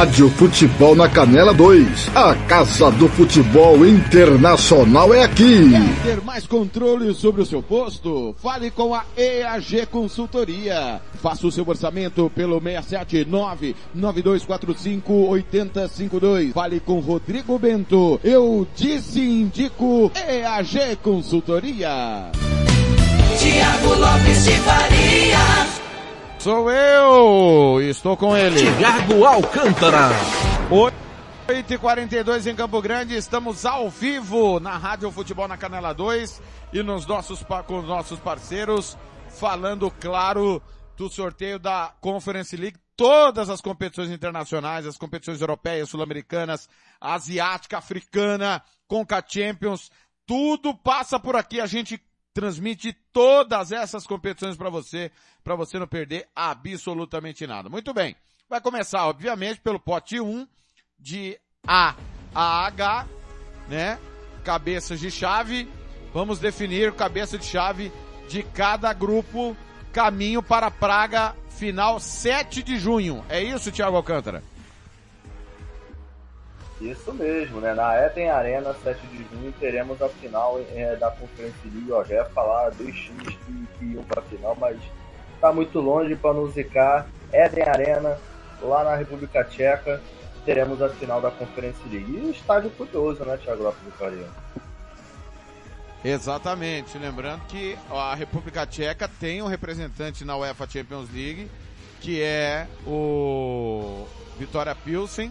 D: Rádio Futebol na Canela 2. A Casa do Futebol Internacional é aqui.
B: Quer ter mais controle sobre o seu posto? Fale com a EAG Consultoria. Faça o seu orçamento pelo 679-9245-8052. Fale com Rodrigo Bento. Eu disse indico EAG Consultoria.
E: Tiago Lopes de Faria.
A: Sou eu! Estou com ele.
B: Thiago Alcântara.
A: 8 e 42 em Campo Grande, estamos ao vivo na Rádio Futebol na Canela 2 e nos nossos, com os nossos parceiros, falando, claro, do sorteio da Conference League, todas as competições internacionais, as competições europeias, sul-americanas, asiática, africana, Conca Champions, tudo passa por aqui, a gente transmite todas essas competições para você, para você não perder absolutamente nada. Muito bem. Vai começar, obviamente, pelo pote 1, de A a H, né? Cabeças de chave. Vamos definir cabeça de chave de cada grupo. Caminho para Praga, final 7 de junho. É isso, Thiago Alcântara?
C: Isso mesmo, né? Na Eden Arena, 7 de junho, teremos a final eh, da Conferência League. Ia falar dois times que, que iam para a final, mas tá muito longe para não zicar. Eden Arena, lá na República Tcheca, teremos a final da Conferência League. E estádio curioso, né, Thiago Lopes do Faria?
A: Exatamente. Lembrando que a República Tcheca tem um representante na UEFA Champions League, que é o Vitória Pilsen.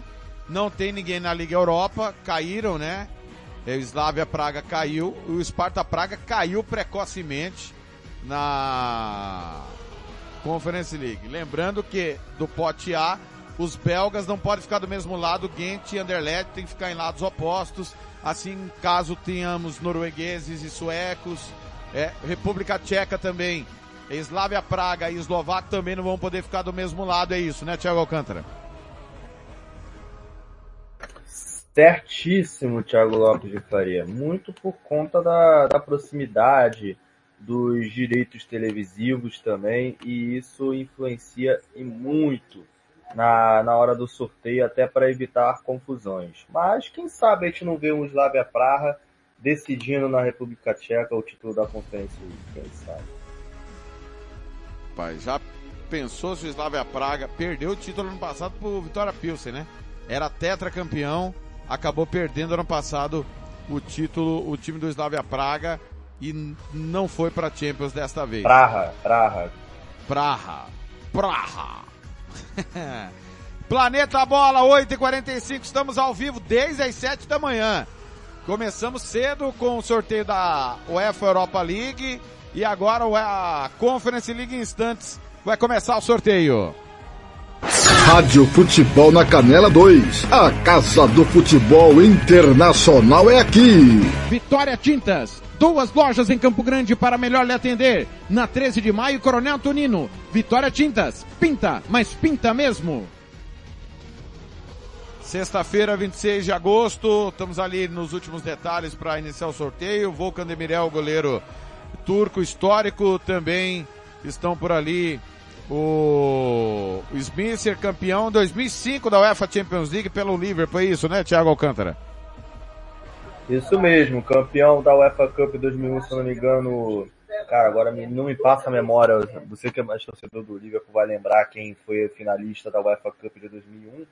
A: Não tem ninguém na Liga Europa, caíram, né? O Slavia Praga caiu, o Sparta Praga caiu precocemente na Conference League. Lembrando que do pote A, os belgas não podem ficar do mesmo lado, Ghent e Anderlecht tem que ficar em lados opostos. Assim, caso tenhamos noruegueses e suecos, é, República Tcheca também Slavia Praga e Eslovaco também não vão poder ficar do mesmo lado, é isso, né, Thiago Alcântara?
C: Certíssimo, Thiago Lopes de Faria. Muito por conta da, da proximidade, dos direitos televisivos também, e isso influencia e muito na, na hora do sorteio, até para evitar confusões. Mas quem sabe a gente não vê um Slavia Praha decidindo na República Tcheca o título da conferência, quem sabe.
A: Pai, já pensou se o Slavia Praga perdeu o título ano passado pro Vitória Pilsen, né? Era tetracampeão, acabou perdendo ano passado o título, o time do Slavia Praga e não foi para Champions desta vez.
C: Praha, Praha.
A: Praha. Praha. Planeta Bola 8h45, estamos ao vivo desde as 7 da manhã. Começamos cedo com o sorteio da UEFA Europa League e agora a Conference League instantes vai começar o sorteio.
D: Rádio Futebol na Canela 2. A Casa do Futebol Internacional é aqui.
B: Vitória Tintas. Duas lojas em Campo Grande para melhor lhe atender. Na 13 de maio, Coronel Tonino. Vitória Tintas. Pinta, mas pinta mesmo.
A: Sexta-feira, 26 de agosto, estamos ali nos últimos detalhes para iniciar o sorteio. Volcan Demirel, goleiro turco histórico, também estão por ali o, o Smither, campeão 2005 da UEFA Champions League pelo Liverpool, é isso, né, Thiago Alcântara?
C: Isso mesmo, campeão da UEFA Cup 2001, se não me engano. Cara, agora não me passa a memória. Você que é mais torcedor do Liverpool vai lembrar quem foi finalista da UEFA Cup de 2001.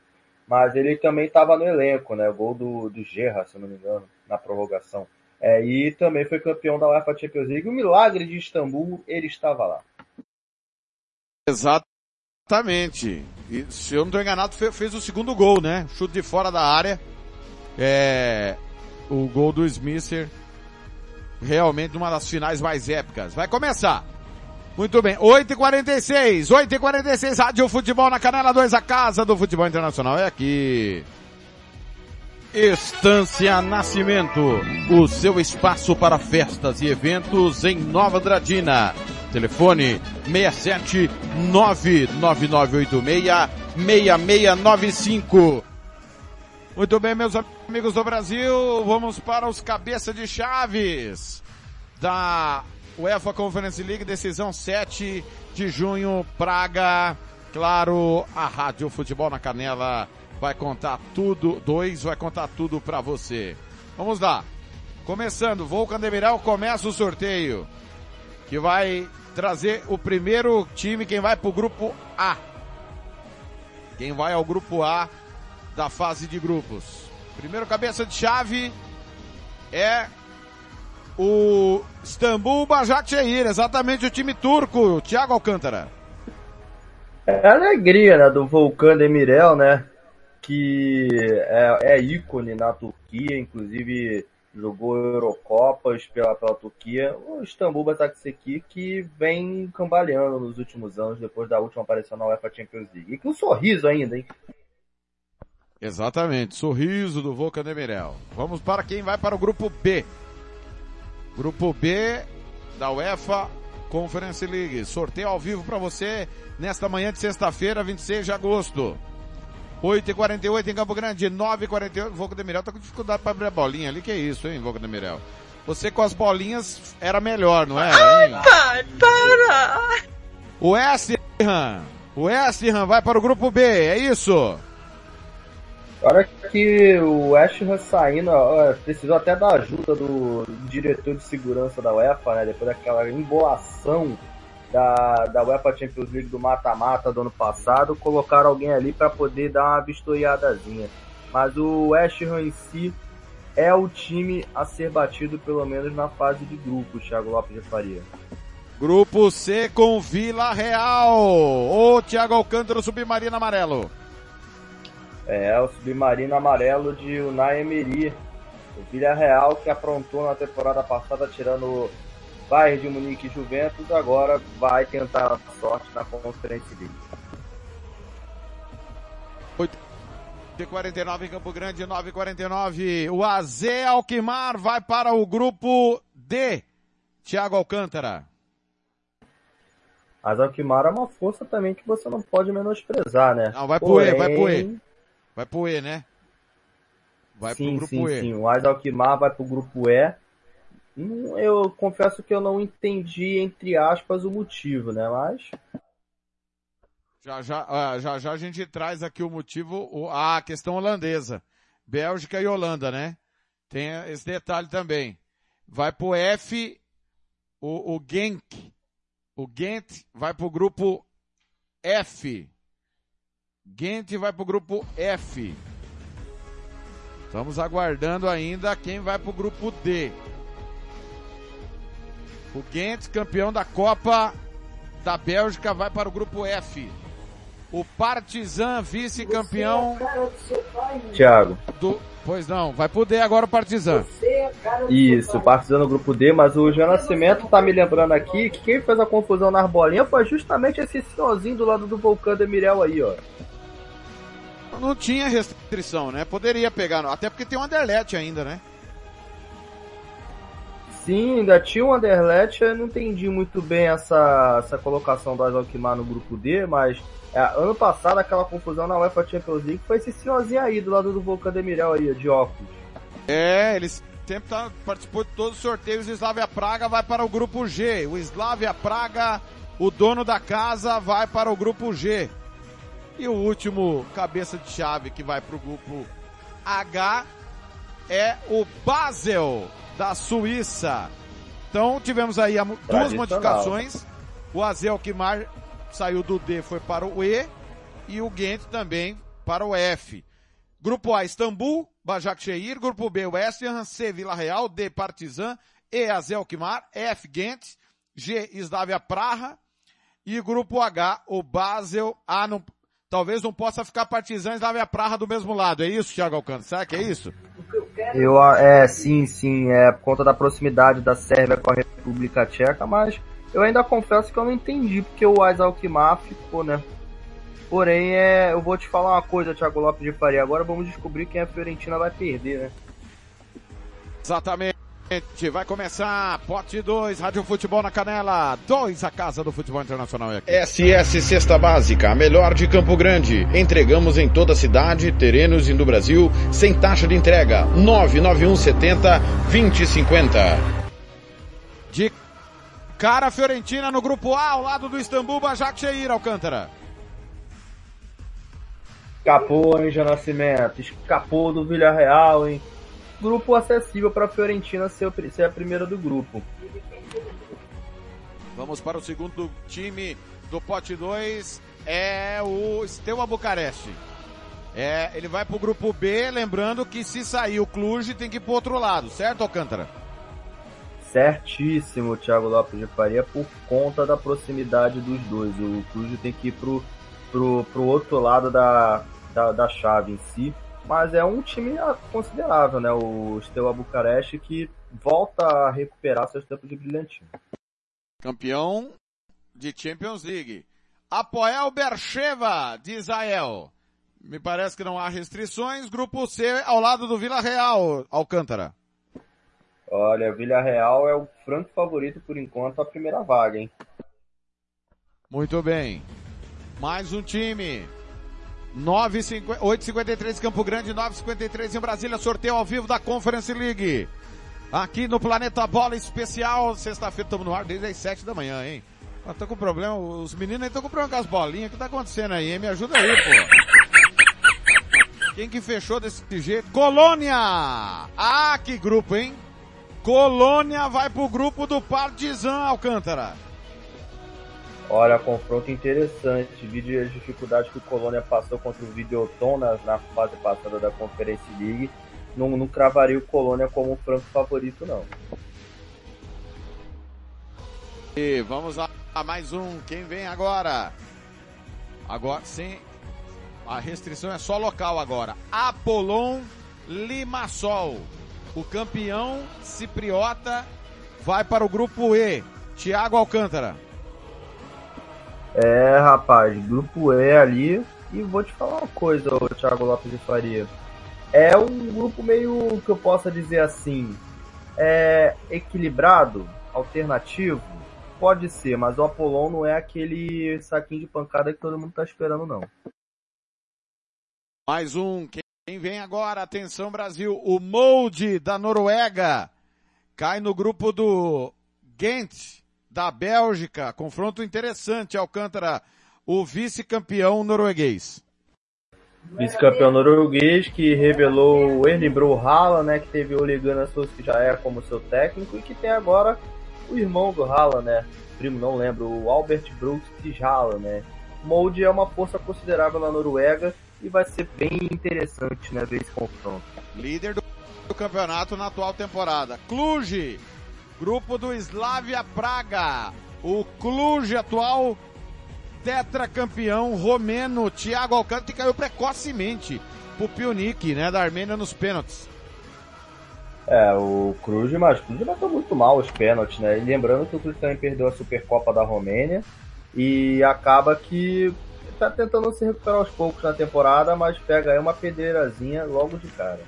C: Mas ele também estava no elenco, né? Gol do, do Gerra, se não me engano, na prorrogação. É, e também foi campeão da UEFA Champions League. O milagre de Istambul, ele estava lá.
A: Exatamente. E, se eu não estou enganado, fez, fez, o segundo gol, né? Chute de fora da área. É, o gol do Smisser. Realmente uma das finais mais épicas. Vai começar. Muito bem, 8h46, 8h46, Rádio Futebol na Canela 2, a casa do futebol internacional é aqui. Estância Nascimento, o seu espaço para festas e eventos em Nova Dradina. Telefone 67 99986 6695. Muito bem, meus amigos do Brasil, vamos para os cabeça de chaves da UEFA Conference League, decisão 7 de junho, Praga. Claro, a Rádio Futebol na Canela vai contar tudo, dois vai contar tudo para você. Vamos lá. Começando, Volcan Demirel começa o sorteio, que vai trazer o primeiro time, quem vai pro grupo A. Quem vai ao grupo A da fase de grupos. Primeiro cabeça de chave é o Istambul Başakşehir, exatamente o time turco, Thiago Alcântara.
C: É a alegria né, do Volcan Demirel, né? Que é, é, ícone na Turquia, inclusive jogou Eurocopas pela, pela Turquia. O Istambul Başakşehir que vem cambaleando nos últimos anos, depois da última aparição na UEFA Champions League. E com um sorriso ainda, hein?
A: Exatamente, sorriso do Volcan Demirel. Vamos para quem vai para o grupo B. Grupo B da UEFA Conference League. Sorteio ao vivo para você nesta manhã de sexta-feira, 26 de agosto. 8h48 em Campo Grande, 9h48. Volca Demirel tá com dificuldade para abrir a bolinha ali. Que é isso, hein, Volca Demirel? Você com as bolinhas era melhor, não é?
F: Ai, pai, para!
A: O Ham. O Ham vai para o grupo B, é isso?
C: Hora que o Ham saindo, ó, precisou até da ajuda do, do, diretor de segurança da UEFA, né? Depois daquela embolação da, da UEFA Champions League do mata-mata do ano passado, colocaram alguém ali para poder dar uma vistoriadazinha. Mas o West Ham em si é o time a ser batido pelo menos na fase de grupo, Thiago Lopes de Faria.
A: Grupo C com Vila Real. Ô Thiago Alcântara, submarino amarelo.
C: É, o submarino amarelo de Unai Emery. O Villarreal que aprontou na temporada passada tirando o Bayern de Munique e Juventus, agora vai tentar a sorte na Conferência League.
A: 8 de 49 em Campo Grande, 9:49. O AZ Alquimar vai para o grupo D. Thiago Alcântara.
C: Mas Alquimar é uma força também que você não pode menosprezar, né?
A: Não, vai pro E, vai pro E. Vai pro E, né? Vai
C: sim,
A: pro grupo
C: sim,
A: E.
C: sim. O Ais Alquimar vai pro grupo E. Hum, Eu confesso que eu não entendi, entre aspas, o motivo, né? Mas
A: Já já, ah, já já a gente traz aqui o motivo, a questão holandesa. Bélgica e Holanda, né? Tem esse detalhe também. Vai pro F o, o Genk. O Gent vai pro grupo F. Gent vai pro grupo F. Estamos aguardando ainda quem vai pro grupo D. O Gent, campeão da Copa da Bélgica, vai para o grupo F. O Partizan, vice-campeão
C: Thiago.
A: do. Pois não, vai D agora o Partizan.
C: Isso, Partizan no grupo D, mas o Jean Nascimento tá me lembrando aqui que quem fez a confusão nas bolinhas foi justamente esse senhorzinho do lado do Vulcão de Mirel aí, ó.
A: Não tinha restrição, né? Poderia pegar, até porque tem o Anderlecht ainda, né?
C: Sim, ainda tinha o Anderlecht, eu não entendi muito bem essa, essa colocação do Alkmaar no grupo D, mas é, ano passado aquela confusão na UEFA Champions League foi esse senhorzinho aí do lado do Vulcão de Mirel aí, de óculos.
A: É, ele sempre tá, participou de todos os sorteios. O Slavia Praga vai para o grupo G. O Slavia Praga, o dono da casa, vai para o grupo G. E o último cabeça de chave que vai para o grupo H é o Basel da Suíça. Então tivemos aí duas modificações. O Azel Kimar saiu do D, foi para o E. E o Gent também para o F. Grupo A, Istambul, Başakşehir. Grupo B, West Ham, C, Vila Real. D, Partizan. E, Azel Kimar. F, Gent. G, Slavia Praha. E grupo H, o Basel. A, não, talvez não possa ficar Partizan e Slavia Praha do mesmo lado. É isso, Thiago Alcântara? Será que é isso?
C: Eu, é, sim, sim, é por conta da proximidade da Sérvia com a República Tcheca, mas eu ainda confesso que eu não entendi porque o Ais Alkmaar ficou, né? Porém, é, eu vou te falar uma coisa, Thiago Lopes de Faria. Agora vamos descobrir quem a Fiorentina vai perder, né?
A: Exatamente. Vai começar Pote 2, Rádio Futebol na Canela. 2, a casa do futebol internacional é aqui.
G: SS Cesta Básica, a melhor de Campo Grande. Entregamos em toda a cidade, terrenos e no Brasil, sem taxa de entrega. 99170 2050.
A: De cara Fiorentina no grupo A, ao lado do Istambul, Başakşehir, Alcântara.
C: Escapou, hein, já Nascimento? Escapou do Villarreal, hein? Grupo acessível para a Fiorentina ser, o ser a primeira do grupo.
A: Vamos para o segundo time do pote 2, é o Steaua Bucareste. É, ele vai para o grupo B, lembrando que se sair o Cluj tem que ir para outro lado, certo, Alcântara?
C: Certíssimo, Thiago Lopes de Faria, por conta da proximidade dos dois. O Cluj tem que ir pro, pro outro lado da, da, da chave em si. Mas é um time considerável, né? O Steaua Bucareste que volta a recuperar seus tempos de brilhantismo.
A: Campeão de Champions League. Apoel Bercheva, de Israel. Me parece que não há restrições. Grupo C, ao lado do Vila Real, Alcântara.
C: Olha, Villarreal é o franco favorito por enquanto a primeira vaga, hein?
A: Muito bem. Mais um time. 9,50 8,53 Campo Grande, 9,53 em Brasília. Sorteio ao vivo da Conference League. Aqui no Planeta Bola Especial. Sexta-feira estamos no ar desde as 7 da manhã, hein? Eu tô com problema, os meninos aí estão com problema com as bolinhas. O que tá acontecendo aí, hein? Me ajuda aí, pô. Quem que fechou desse jeito? Colônia! Ah, que grupo, hein? Colônia vai pro grupo do Partizan Alcântara.
C: Olha, confronto interessante. Vídeo as dificuldades que o Colônia passou contra o Videoton na, na fase passada da Conference League. Não, não cravaria o Colônia como um franco favorito, não.
A: E vamos a mais um. Quem vem agora? Agora sim. A restrição é só local agora. Apolon Limassol. O campeão cipriota vai para o grupo E. Thiago Alcântara.
C: É, rapaz, grupo E ali. E vou te falar uma coisa, ô Thiago Lopes de Faria. É um grupo meio que eu possa dizer assim. É equilibrado, alternativo. pode ser, mas o Apolon não é aquele saquinho de pancada que todo mundo tá esperando, não.
A: Mais um. Quem vem agora? Atenção Brasil. O Molde da Noruega cai no grupo do Ghent da Bélgica. Confronto interessante. Alcântara, o vice-campeão norueguês.
C: Vice-campeão norueguês que revelou o Ernibro Haaland, né, que teve o Ligana Souza que já é como seu técnico e que tem agora o irmão do Haaland, né, primo não lembro, o Albert Brooks Haaland, né. Molde é uma força considerável na Noruega e vai ser bem interessante, né, ver esse confronto.
A: Líder do, do campeonato na atual temporada. Cluj, grupo do Slavia Praga. O Cluj atual tetracampeão romeno Thiago Alcântara caiu precocemente pro Pionic, né, da Armênia nos pênaltis.
C: É, o Cruz, mas o Cruz bateu muito mal os pênaltis, né? E lembrando que o Cruz também perdeu a Supercopa da Romênia e acaba que tá tentando se recuperar aos poucos na temporada, mas pega aí uma pedreirazinha logo de cara.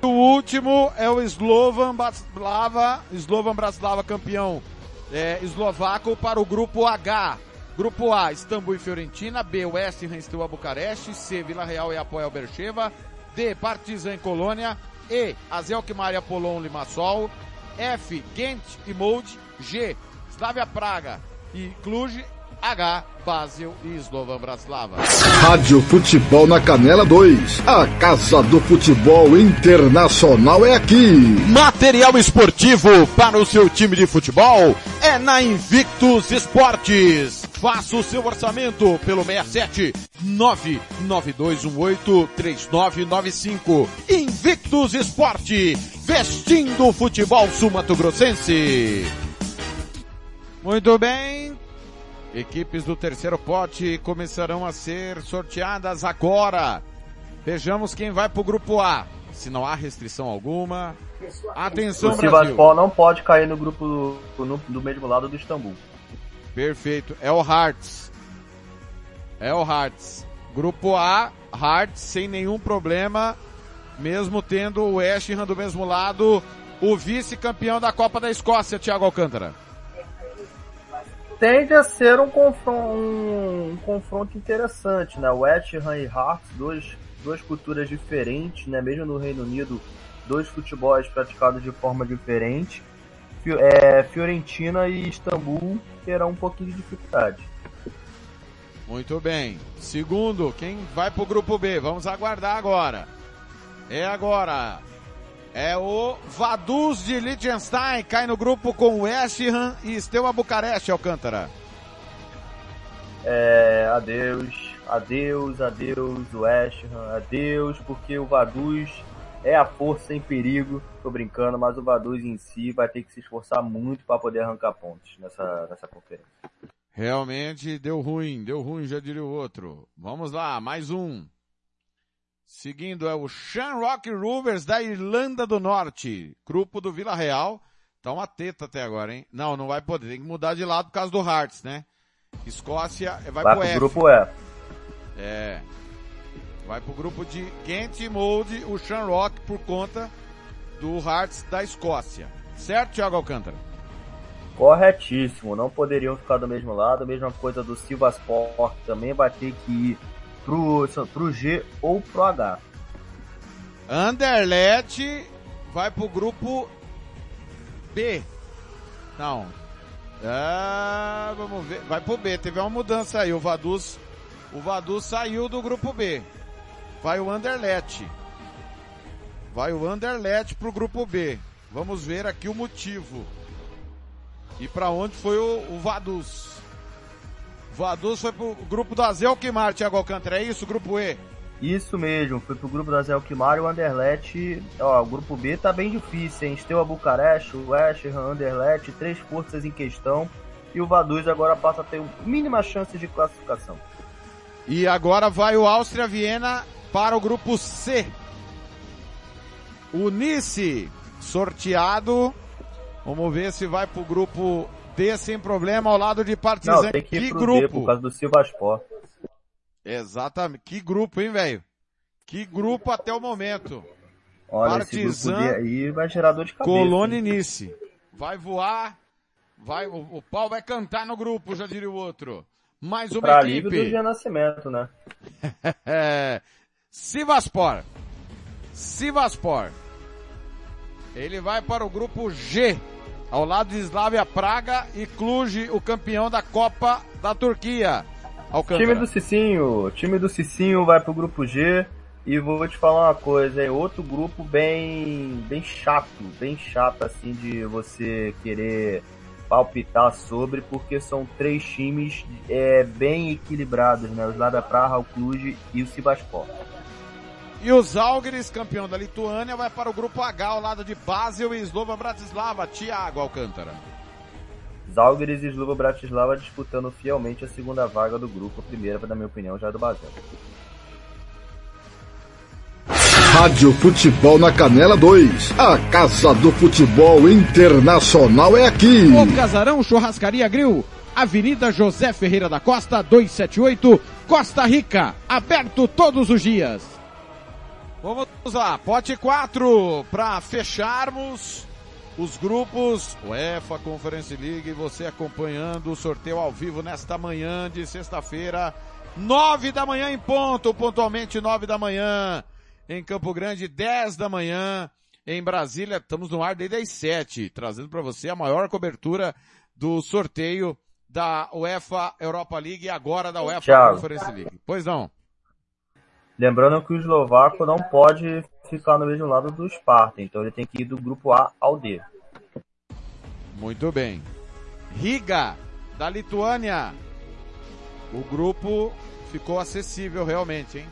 A: O último é o Slovan Bratislava, Slovan Bratislava campeão é, eslovaco para o grupo H. Grupo A, Istambul e Fiorentina. B, West Ham, Steaua Bucareste. C, Vila Real e Apoel Bercheva. D, Partizan e Colônia. E, Azelkmar e Apolon Limassol. F, Ghent e Molde. G, Slavia Praga e Cluj. H, Basel e Slovan Bratislava.
D: Rádio Futebol na Canela 2. A Casa do Futebol Internacional é aqui.
A: Material esportivo para o seu time de futebol é na Invictus Esportes. Faça o seu orçamento pelo 67 99218 3995. Invictus Esporte, vestindo o futebol sul-mato-grossense. Muito bem, Equipes do terceiro pote começarão a ser sorteadas agora. Vejamos quem vai para o grupo A. Se não há restrição alguma. Atenção,
C: o
A: Brasil.
C: Sivaspor não pode cair no grupo do, no, do mesmo lado do Istambul.
A: Perfeito. É o Hearts. É o Hearts. Grupo A, Hearts sem nenhum problema, mesmo tendo o West Ham do mesmo lado, o vice-campeão da Copa da Escócia, Thiago Alcântara
C: tende a ser um confronto, um, confronto interessante, né? West Ham e Hearts, dois, duas culturas diferentes, né? Mesmo no Reino Unido, dois futebols praticados de forma diferente. É, Fiorentina e Istambul terão um pouquinho de dificuldade.
A: Muito bem. Segundo, quem vai pro grupo B? Vamos aguardar agora. É agora. É o Vaduz de Liechtenstein, cai no grupo com West Ham e Steaua Bucareste, Alcântara.
C: É, adeus, adeus, adeus, West Ham, adeus, porque o Vaduz é a força em perigo. Tô brincando, mas o Vaduz em si vai ter que se esforçar muito para poder arrancar pontos nessa, nessa conferência.
A: Realmente deu ruim, deu ruim, já diria o outro. Vamos lá, mais um. Seguindo é o Shamrock Rovers da Irlanda do Norte. Grupo do Vila Real. Tá uma teta até agora, hein? Não, não vai poder. Tem que mudar de lado por causa do Hearts, né? Escócia vai,
C: vai
A: pro,
C: pro
A: F.
C: grupo E.
A: É. Vai pro grupo de Kent e Mold, o Shamrock, por conta do Hearts da Escócia. Certo, Thiago Alcântara?
C: Corretíssimo. Não poderiam ficar do mesmo lado. Mesma coisa do Silvasport também vai ter que ir pro, pro G ou pro H.
A: Anderlecht vai pro grupo B. Não. Ah, vamos ver. Vai pro B. Teve uma mudança aí. O Vaduz, o Vaduz saiu do grupo B. Vai o Anderlecht. Vai o Anderlecht pro grupo B. Vamos ver aqui o motivo. E para onde foi o, o Vaduz? Vaduz foi pro grupo do Azel Quimar, Thiago Alcântara, é isso? Grupo E?
C: Isso mesmo, foi pro grupo do Azel Quimar e o Anderlecht, ó, o grupo B tá bem difícil, hein? Esteu a Bucareste, o West Ham, Anderlecht, três forças em questão e o Vaduz agora passa a ter mínima chance de classificação.
A: E agora vai o Áustria Viena para o grupo C. O Nice sorteado. Vamos ver se vai pro grupo D sem problema ao lado de Partizan.
C: Não, tem que,
A: que grupo.
C: D por causa do Silvaspor.
A: Exatamente. Que grupo, hein, velho? Que grupo até o momento.
C: Olha,
A: Partizan,
C: esse aí vai gerar dor de cabeça.
A: Colônia
C: hein?
A: Nice. Vai voar vai, o, o pau vai cantar no grupo, já diria o outro. Mais uma
C: Pra alívio do
A: equipe.
C: Jean Nascimento, né?
A: Sivaspor. Sivaspor. Ele vai para o grupo G, ao lado de Slavia Praga e Cluj, o campeão da Copa da Turquia. Alcântara.
C: Time do Cicinho, time do Cicinho vai pro grupo G e vou te falar uma coisa, é outro grupo bem bem chato, bem chato assim de você querer palpitar sobre, porque são três times é, bem equilibrados, né? O Slavia Praha, o Cluj e o Sivaspor.
A: E o Zalgiris, campeão da Lituânia, vai para o grupo H, ao lado de Basel e Slova Bratislava. Tiago Alcântara.
C: Zalgiris e Slova Bratislava disputando fielmente a segunda vaga do grupo, a primeira, na minha opinião, já é do Basel.
D: Rádio Futebol na Canela 2. A Casa do Futebol Internacional é aqui.
B: O Casarão Churrascaria Grill, Avenida José Ferreira da Costa, 278, Costa Rica, aberto todos os dias.
A: Vamos lá, pote 4, para fecharmos os grupos UEFA Conference League, você acompanhando o sorteio ao vivo nesta manhã de sexta-feira, nove da manhã em ponto, pontualmente nove da manhã, em Campo Grande, 10 da manhã, em Brasília, estamos no ar desde as 7, trazendo para você a maior cobertura do sorteio da UEFA Europa League e agora da UEFA
C: Thiago.
A: Conference League. Pois não.
C: Lembrando que o eslovaco não pode ficar no mesmo lado do Sparta, então ele tem que ir do grupo A ao D.
A: Muito bem. Riga, da Lituânia. O grupo ficou acessível realmente, hein?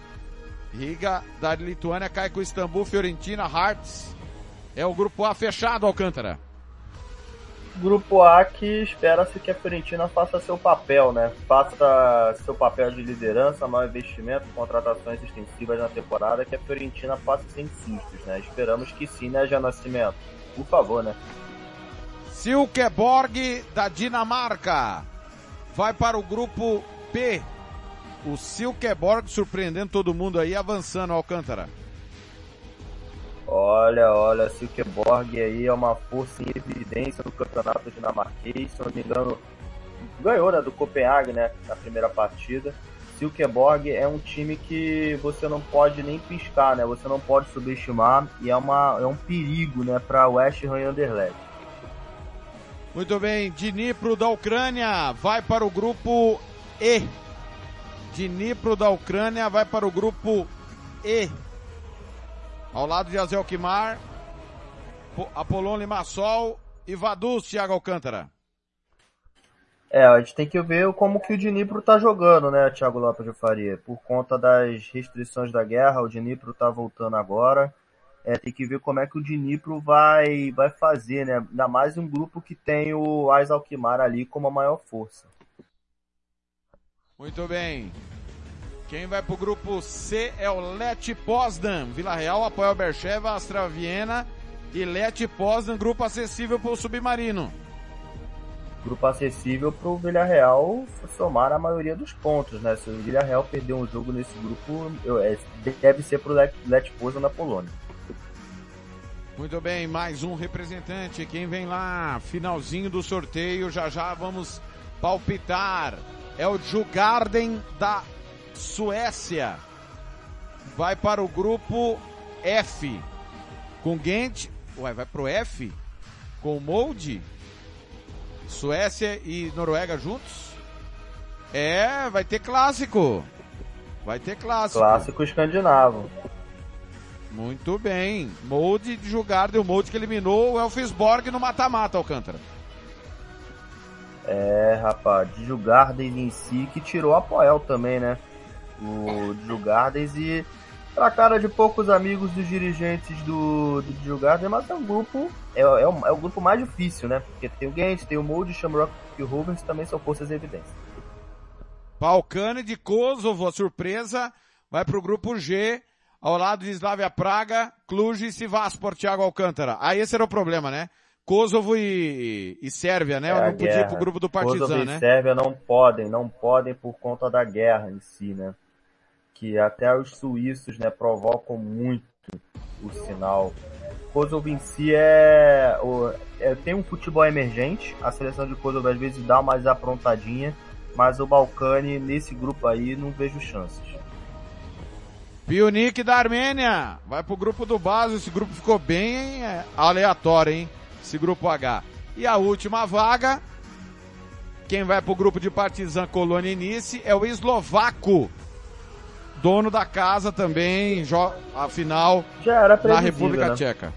A: Riga, da Lituânia, cai com Istambul, Fiorentina, Hearts. É o grupo A fechado, Alcântara.
C: Grupo A que espera-se que a Fiorentina faça seu papel, né? Faça seu papel de liderança, maior investimento, contratações extensivas na temporada, que a Fiorentina passe sem sustos, né? Esperamos que sim, né, Já Nascimento? Por favor, né?
A: Silkeborg, da Dinamarca. Vai para o grupo P. O Silkeborg surpreendendo todo mundo aí, avançando, Alcântara.
C: Olha, olha, Silkeborg aí é uma força em evidência no campeonato dinamarquês, se não me engano, ganhou né, do Copenhague, né, na primeira partida. Silkeborg é um time que você não pode nem piscar, né, você não pode subestimar e é, uma, é um perigo, né, para West Ham Anderlecht.
A: Muito bem, Dnipro da Ucrânia vai para o grupo E. Dnipro da Ucrânia vai para o grupo E. Ao lado de Azel Po- Apolon Limassol e Vaduz, Thiago Alcântara.
C: É, a gente tem que ver como que o Dnipro tá jogando, né, Thiago Lopes de Faria? Por conta das restrições da guerra, o Dnipro tá voltando agora. É, tem que ver como é que o Dnipro vai, vai fazer, né? Ainda mais um grupo que tem o Ais Alkmaar ali como a maior força.
A: Muito bem. Quem vai para o grupo C é o Leti Poznan. Vila Real apoia o Bercheva, Astra Viena e Leti Poznan, grupo acessível para o Submarino.
C: Grupo acessível pro Villarreal somar a maioria dos pontos, né? Se o Villarreal perder um jogo nesse grupo, é, deve ser pro Let, Let Poznan na Polônia.
A: Muito bem, mais um representante. Quem vem lá? Finalzinho do sorteio, já já vamos palpitar. É o Jugarden da Suécia. Vai para o grupo F. Com Gent. Ué, vai pro F? Com Molde? Suécia e Noruega juntos? É, vai ter clássico. Vai ter clássico.
C: Clássico escandinavo.
A: Muito bem. Molde de Jugarden, o Molde que eliminou o Elfsborg no mata-mata, Alcântara.
C: É, rapaz, Djurgardens em si que tirou a Poel também, né? O Djurgardens e pra cara de poucos amigos dos dirigentes do, do Djurgardens, mas é um grupo, é, é, o, é o grupo mais difícil, né? Porque tem o Gent, tem o Molde, Shamrock e o Rovers também são forças evidentes.
A: Balcane de Kosovo, a surpresa, vai pro grupo G, ao lado de Slavia Praga, Cluj e Sivaspor, Thiago Alcântara. Aí esse era o problema, né? Kosovo e, e Sérvia, né?
C: É
A: Eu não podia ir pro grupo do
C: Kosovo
A: Partizan,
C: e
A: né?
C: Sérvia não podem, não podem por conta da guerra em si, né? Que até os suíços, né, provocam muito o sinal. Kosovo em si é, é tem um futebol emergente, a seleção de Kosovo às vezes dá mais aprontadinha, mas o Balcani nesse grupo aí não vejo chances.
A: Pionic da Armênia vai pro grupo do base. Esse grupo ficou bem é, aleatório, hein? Esse grupo H. E a última vaga, quem vai pro grupo de Partizan Colônia e Nice é o eslovaco. Dono da casa também, a final na República
C: né?
A: Tcheca.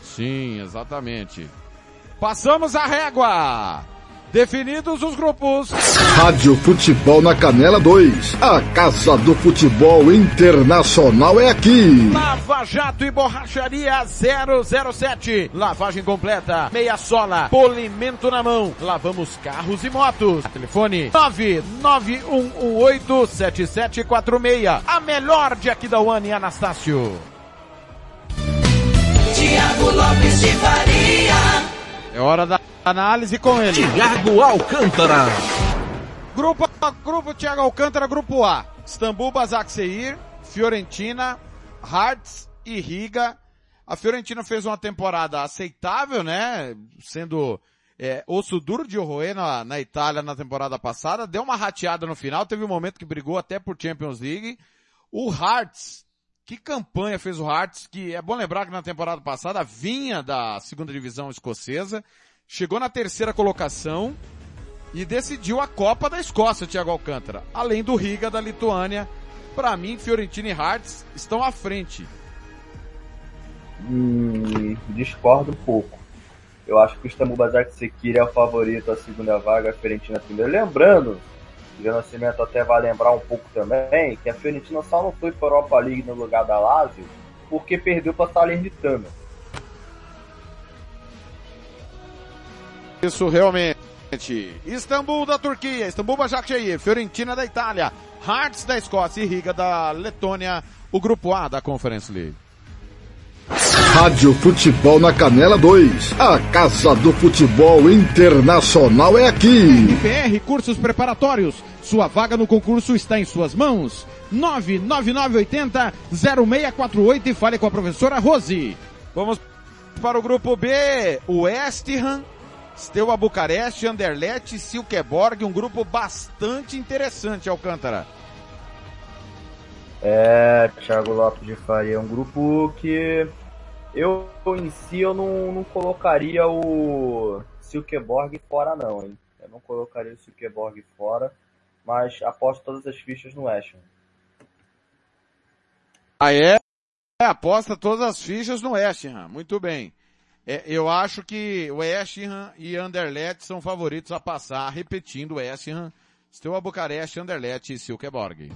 A: Sim, exatamente. Passamos a régua. Definidos os grupos.
D: Rádio Futebol na Canela 2. A Casa do Futebol Internacional é aqui.
A: Lava Jato e Borracharia 007. Lavagem completa, meia sola, polimento na mão. Lavamos carros e motos. Telefone 991187746. A melhor de Aquidauana e Anastácio.
E: Tiago Lopes de Faria.
A: É hora da análise com ele.
H: Thiago Alcântara.
A: Grupo, grupo Thiago Alcântara, grupo A. Istambul, Basaksehir, Fiorentina, Hearts e Riga. A Fiorentina fez uma temporada aceitável, né? Sendo é, osso duro de roer na, na Itália na temporada passada. Deu uma rateada no final, teve um momento que brigou até por Champions League. O Hearts, que campanha fez o Hearts, que é bom lembrar que na temporada passada vinha da segunda divisão escocesa, chegou na terceira colocação, e decidiu a Copa da Escócia, Thiago Alcântara. Além do Riga da Lituânia. Para mim, Fiorentina e Hearts estão à frente.
C: Hum, discordo um pouco. Eu acho que o Istambul Basaksehir é o favorito à segunda vaga, a Fiorentina primeiro. Lembrando, o Jean Nascimento até vai lembrar um pouco também, que a Fiorentina só não foi para a Europa League no lugar da Lazio porque perdeu para a Salernitana.
A: Isso realmente. Istambul da Turquia, Istambul Başakşehir, Fiorentina da Itália, Hearts da Escócia e Riga da Letônia, o grupo A da Conference League.
D: Rádio Futebol na Canela 2. A Casa do Futebol Internacional é aqui.
B: PR Cursos Preparatórios. Sua vaga no concurso está em suas mãos. 99980 0648 e fale com a professora Rose.
A: Vamos para o grupo B, West Ham, Steaua Bucareste, Anderlecht, Silkeborg, um grupo bastante interessante, Alcântara.
C: É, Thiago Lopes de Faria, é um grupo que eu em si eu não, não colocaria o Silkeborg fora não, hein? Eu não colocaria o Silkeborg fora, mas aposto todas as fichas no West Ham.
A: Ah, é? É, aposta todas as fichas no West Ham. Muito bem. É, eu acho que West Ham e Anderlecht são favoritos a passar, repetindo West Ham, Steaua Bucareste, Anderlecht e Silkeborg.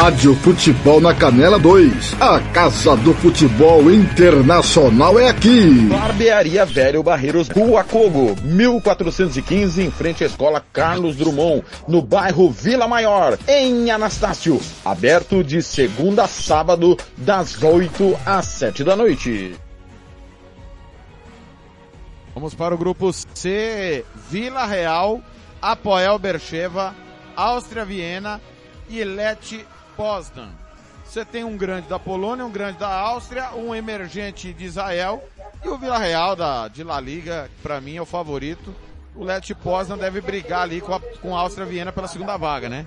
D: Rádio Futebol na Canela 2. A Casa do Futebol Internacional é aqui.
G: Barbearia Velho Barreiros Rua Cogo, 1415, em frente à Escola Carlos Drummond, no bairro Vila Maior, em Anastácio. Aberto de segunda a sábado, das 8 às 7 da noite.
A: Vamos para o grupo C, Vila Real, Apoel Bercheva, Áustria Viena e Leti Poznan. Você tem um grande da Polônia, um grande da Áustria, um emergente de Israel e o Vila Real da, de La Liga, para mim é o favorito. O Leti Poznan deve brigar ali com a, com a Áustria Viena pela segunda vaga, né?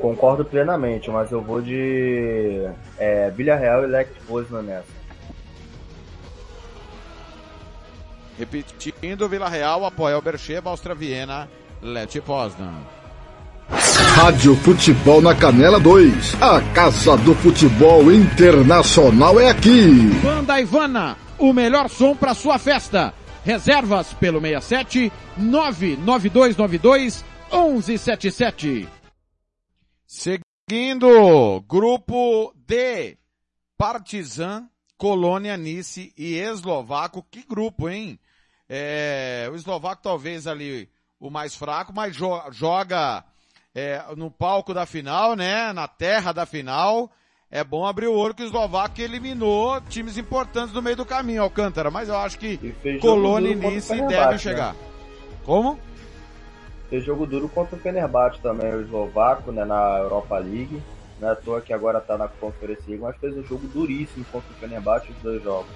C: Concordo plenamente, mas eu vou de é, Villarreal e Lech Poznan nessa.
A: Repetindo, Vila Real, Apoel Bercheva, Áustria Viena, Leti Poznan.
D: Rádio Futebol na Canela 2. A Casa do Futebol Internacional é aqui.
B: Banda Ivana, o melhor som para sua festa. Reservas pelo 67 99292 1177.
A: Seguindo, grupo D, Partizan, Colônia, Nice e Eslovaco. Que grupo, hein? É, o eslovaco talvez ali o mais fraco, mas jo joga é, no palco da final, né? Na terra da final. É bom abrir o olho que o eslovaco eliminou times importantes no meio do caminho, Alcântara. Mas eu acho que Colônia e Nice devem
C: né?
A: chegar. Como?
C: Fez jogo duro contra o Fenerbahçe também, o eslovaco, né, na Europa League. Não é à toa que agora tá na Conference League, mas fez um jogo duríssimo contra o Fenerbahçe os dois jogos.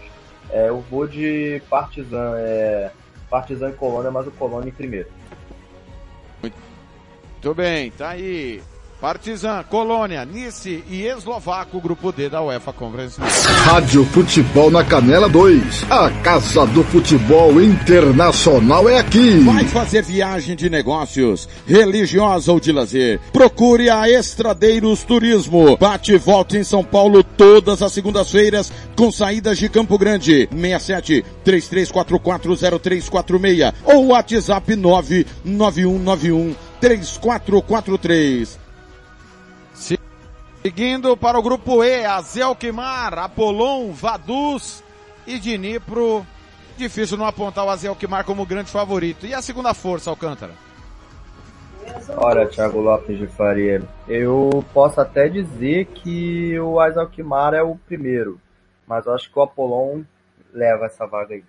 C: É, eu vou de Partizan, é, Partizan e Colônia, mas o Colônia em primeiro.
A: Muito bem, tá aí. Partizan, Colônia, Nice e Eslovaco, grupo D da UEFA Conference.
D: Rádio Futebol na Canela 2. A Casa do Futebol Internacional é aqui.
B: Vai fazer viagem de negócios, religiosa ou de lazer? Procure a Estradeiros Turismo. Bate e volta em São Paulo todas as segundas-feiras com saídas de Campo Grande. 67 33440346 ou WhatsApp 99191 3443.
A: Seguindo para o grupo E, Azelquimar, Apolon, Vaduz e Dnipro. Difícil não apontar o Azelquimar como grande favorito. E a segunda força, Alcântara?
C: Olha, Thiago Lopes de Faria, eu posso até dizer que o Azelquimar é o primeiro, mas eu acho que o Apolon leva essa vaga aí.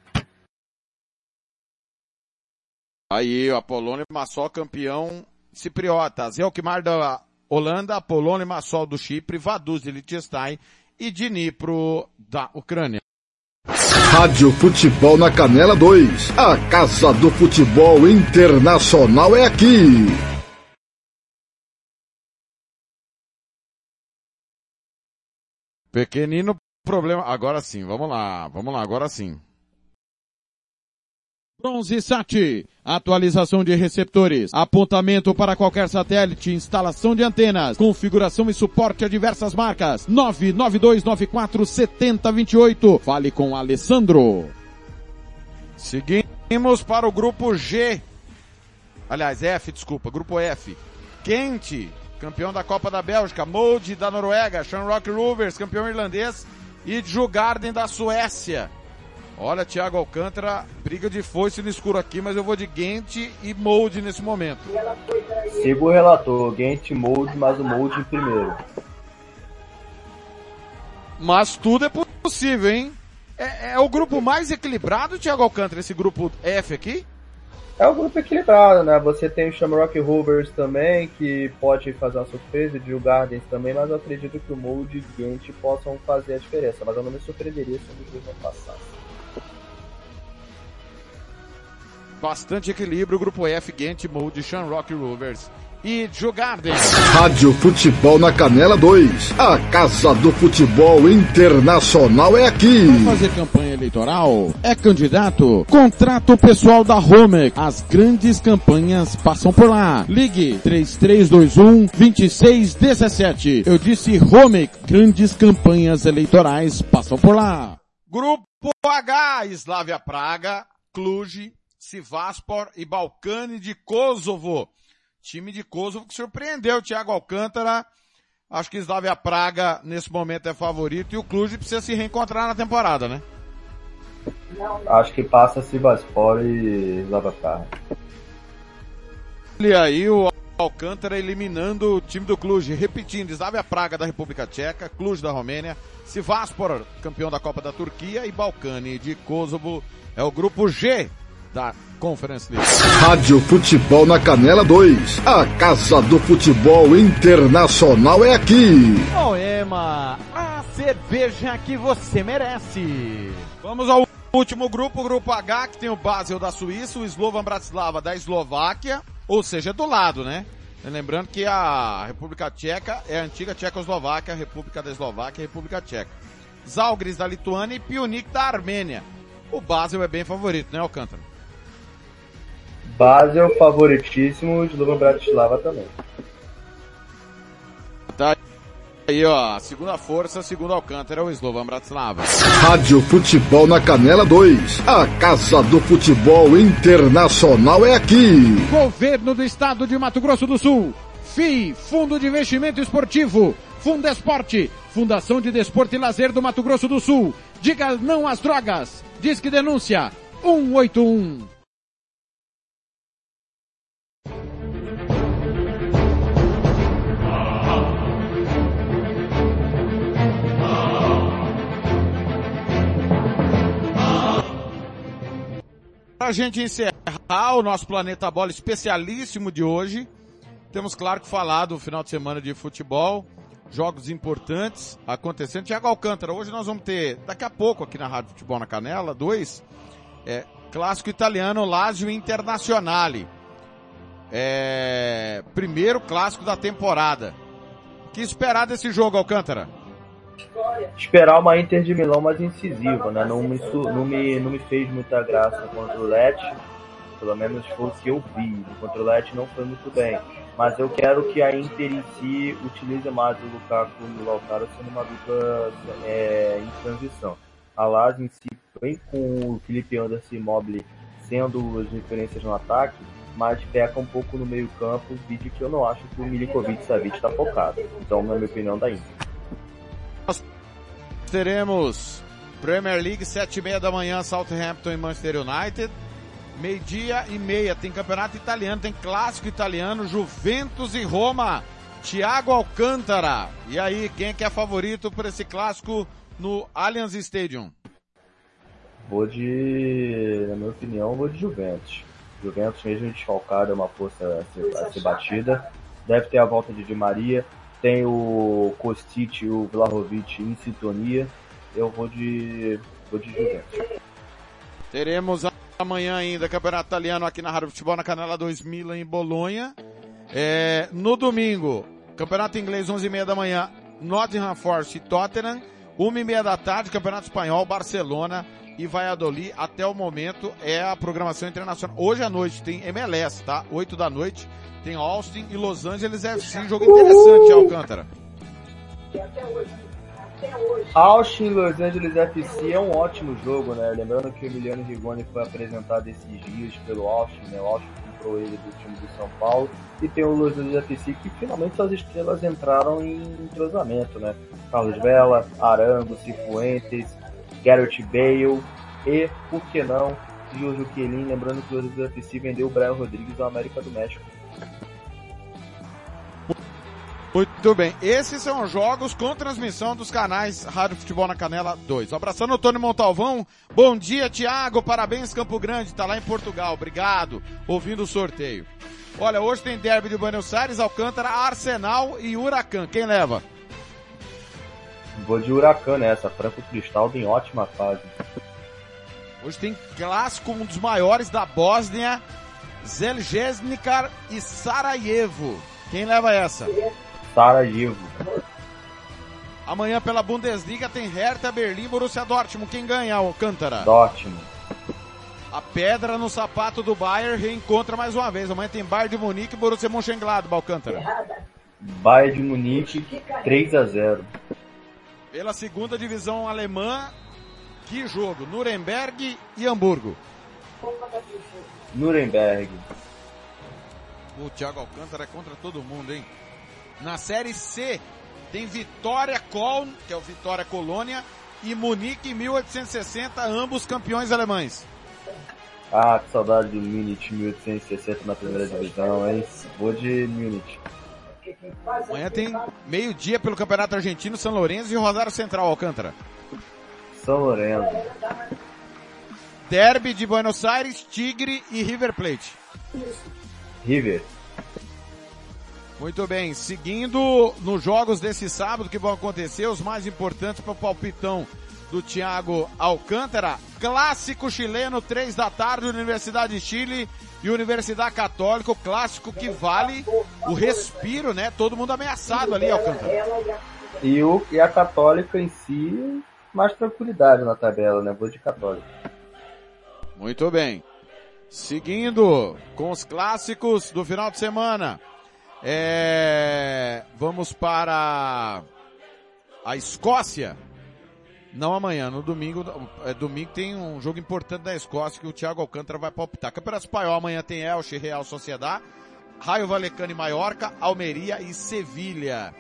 A: Aí, o Apolônio Massol campeão cipriota. Zelkmar da Holanda, Apolônio Massol do Chipre, Vaduz de Liechtenstein e Dnipro da Ucrânia.
D: Rádio Futebol na Canela 2. A Casa do Futebol Internacional é aqui.
A: Pequenino problema. Agora sim, vamos lá, vamos lá, agora sim.
B: Bronze Sat, atualização de receptores, apontamento para qualquer satélite, instalação de antenas, configuração e suporte a diversas marcas. 992947028. Fale com Alessandro.
A: Seguimos para o grupo G. Aliás, F, desculpa, grupo F. Quente, campeão da Copa da Bélgica, Molde da Noruega, Shamrock Rovers, campeão irlandês e Djurgården da Suécia. Olha, Thiago Alcântara, briga de foice no escuro aqui, mas eu vou de Gent e Molde nesse momento.
C: Sigo o relator, Gent Mold, mas o Mold em primeiro.
A: Mas tudo é possível, hein? É, é o grupo mais equilibrado, Thiago Alcântara, esse grupo F aqui?
C: É um grupo equilibrado, né? Você tem o Shamrock Rovers também, que pode fazer uma surpresa, e o Gardens também, mas eu acredito que o Mold e o Gent possam fazer a diferença. Mas eu não me surpreenderia se os dois não passassem.
A: Bastante equilíbrio, grupo F, Gent, Molde, Shamrock Rovers e Djurgården.
D: Rádio Futebol na Canela 2. A Casa do Futebol Internacional é aqui.
B: Vai fazer campanha eleitoral? É candidato? Contrato pessoal da Homer. As grandes campanhas passam por lá. Ligue 3321 2617. Eu disse Homer. Grandes campanhas eleitorais passam por lá.
A: Grupo H, Slavia Praga, Cluj, Sivaspor e Balcani de Kosovo. Time de Kosovo que surpreendeu o Thiago Alcântara. Acho que Slavia Praga nesse momento é favorito e o Cluj precisa se reencontrar na temporada, né?
C: Acho que passa Sivaspor e Slavia Praga.
A: E aí o Alcântara eliminando o time do Cluj, repetindo, Slavia Praga da República Tcheca, Cluj da Romênia, Sivaspor, campeão da Copa da Turquia e Balcani de Kosovo é o grupo G da Conference League.
D: Rádio Futebol na Canela 2. A Casa do Futebol Internacional é aqui.
B: Moema, a cerveja que você merece.
A: Vamos ao último grupo, o grupo H, que tem o Basel da Suíça, o Slovan Bratislava da Eslováquia, ou seja, do lado, né? Lembrando que a República Tcheca é a antiga Tchecoslováquia, a República da Eslováquia e a República Tcheca. Zalgiris da Lituânia e Pionik da Armênia. O Basel é bem favorito, né, Alcântara?
C: Basel favoritíssimo, Slovan Bratislava também.
A: Tá aí, ó, segunda força, segundo Alcântara, é o Slovan Bratislava.
D: Rádio Futebol na Canela 2. A Casa do Futebol Internacional é aqui.
B: Governo do Estado de Mato Grosso do Sul. FII, Fundo de Investimento Esportivo. Fundesporte, Fundação de Desporto e Lazer do Mato Grosso do Sul. Diga não às drogas. Diz que denúncia 181.
A: Para a gente encerrar o nosso Planeta Bola especialíssimo de hoje, temos claro que falar do final de semana de futebol. jogos importantes acontecendo. Tiago Alcântara, hoje nós vamos ter, daqui a pouco aqui na Rádio Futebol na Canela, dois, é, clássico italiano Lazio Internazionale. É, primeiro clássico da temporada. O que esperar desse jogo, Alcântara?
C: Esperar uma Inter de Milão mais incisiva, né? Não me, não me, não me fez muita graça contra o Lecce, pelo menos foi o que eu vi. Contra o Lecce não foi muito bem. Mas eu quero que a Inter em si utilize mais o Lukaku e o Lautaro sendo uma dupla é, em transição. A Lazio em si vem com o Felipe Anderson e Mobile sendo as referências no ataque, mas peca um pouco no meio campo, vídeo que eu não acho que o Milikovic Savic está focado. Então, na minha opinião, da Inter.
A: Teremos Premier League, sete e meia da manhã, Southampton e Manchester United. Meio-dia e meia, tem campeonato italiano, tem clássico italiano, Juventus e Roma. Thiago Alcântara. E aí, quem é que é favorito para esse clássico no Allianz Stadium?
C: Vou de, na minha opinião, vou de Juventus. Juventus, mesmo desfalcado, é uma força a ser, a ser batida. Deve ter a volta de Di Maria. Tem o Kostic e o Vlahovic em sintonia. Eu vou de, vou de Juventus.
A: Teremos amanhã ainda Campeonato Italiano aqui na Rádio Futebol na Canela 2000 em Bolonha. É, no domingo, Campeonato Inglês 11 e meia da manhã, Nottingham Forest e Tottenham. 1 e meia da tarde, Campeonato Espanhol, Barcelona e Valladolid. Até o momento é a programação internacional. Hoje à noite tem MLS, tá? 8 da noite. Tem Austin e Los Angeles FC. Jogo interessante, Alcântara.
C: Austin Los Angeles FC é um ótimo jogo, né? Lembrando que o Emiliano Rigoni foi apresentado esses dias pelo Austin, né? O Austin comprou ele do time do São Paulo. E tem o Los Angeles FC que finalmente suas estrelas entraram em entrosamento, né? Carlos Vela, Arango, Cifuentes, Garrett Bale e, por que não, Giorgio Chiellini. Lembrando que o Los Angeles FC vendeu o Brian Rodrigues ao América do México.
A: Muito bem, esses são os jogos com transmissão dos canais Rádio Futebol na Canela 2. Abraçando o Tony Montalvão. Bom dia, Tiago. Parabéns, Campo Grande. Tá lá em Portugal. Obrigado. Ouvindo o sorteio. Olha, hoje tem derby de Buenos Aires, Alcântara, Arsenal e Huracan. Quem leva?
C: Vou de Huracan nessa. Franco Cristal em ótima fase.
A: Hoje tem clássico, um dos maiores da Bósnia, Zeljesnikar e Sarajevo. Quem leva essa?
C: Sarajevo.
A: Amanhã pela Bundesliga tem Hertha Berlim, Borussia Dortmund. Quem ganha, Alcântara?
C: Dortmund.
A: A pedra no sapato do Bayern reencontra mais uma vez. Amanhã tem Bayern de Munique e Borussia Mönchengladbach, Alcântara.
C: Bayern de Munique 3 a 0.
A: Pela segunda divisão alemã, que jogo? Nuremberg e Hamburgo.
C: Nuremberg.
A: O Thiago Alcântara é contra todo mundo, hein? Na Série C, tem Vitória Köln, que é o Vitória Colônia, e Munique 1860, ambos campeões alemães.
C: Ah, que saudade do Munich 1860 na primeira divisão, hein? Vou de Munich.
A: Amanhã tem meio-dia pelo Campeonato Argentino, São Lourenço e Rosário Central, Alcântara.
C: São Lourenço.
A: Derby de Buenos Aires, Tigre e River Plate.
C: River.
A: Muito bem, seguindo nos jogos desse sábado que vão acontecer, os mais importantes para o palpitão do Thiago Alcântara, clássico chileno, três da tarde, Universidade de Chile e Universidade Católica, o clássico que vale o respiro, né? Todo mundo ameaçado ali, Alcântara.
C: E, o, e a Católica em si, mais tranquilidade na tabela, né? Vou de Católica.
A: Muito bem. Seguindo com os clássicos do final de semana. É, vamos para a Escócia. Não amanhã, no domingo, é, domingo tem um jogo importante da Escócia que o Thiago Alcântara vai palpitar. Campeonato Espanhol amanhã tem Elche, Real Sociedade, Raio Valecano e Maiorca, Almeria e Sevilha.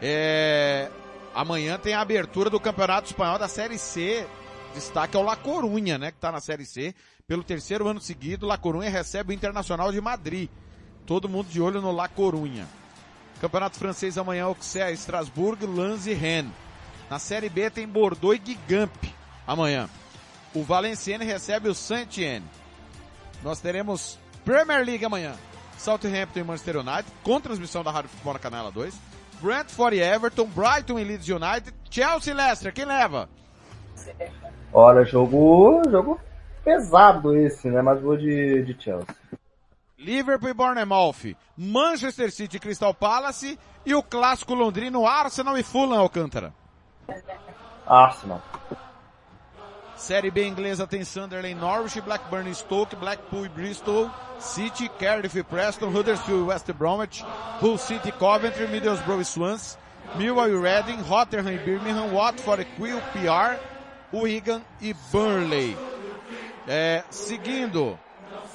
A: É, amanhã tem a abertura do Campeonato Espanhol da Série C. Destaque ao La Corunha, né, que está na Série C. Pelo terceiro ano seguido, La Corunha recebe o Internacional de Madrid. Todo mundo de olho no La Corunha. Campeonato francês amanhã, Auxerre, Estrasburgo, Lens e Rennes. Na Série B tem Bordeaux e Gigamp amanhã. O Valenciennes recebe o Saint-Etienne. Nós teremos Premier League amanhã. Southampton e Manchester United, com transmissão da Rádio Futebol na Canela 2. Brentford e Everton, Brighton e Leeds United, Chelsea e Leicester. Quem leva?
C: Olha, jogo, jogo pesado esse, né? Mas vou de, de Chelsea.
A: Liverpool e Bournemouth, Manchester City e Crystal Palace e o clássico londrino Arsenal e Fulham Alcântara.
C: Arsenal.
A: Série B inglesa tem Sunderland, Norwich, Blackburn Stoke, Blackpool Bristol, City, Cardiff Preston, Huddersfield West Bromwich, Hull City, Coventry, Middlesbrough e Swans, Millwall e Reading, Rotherham e Birmingham, Watford Quill PR, Wigan e Burnley. É, seguindo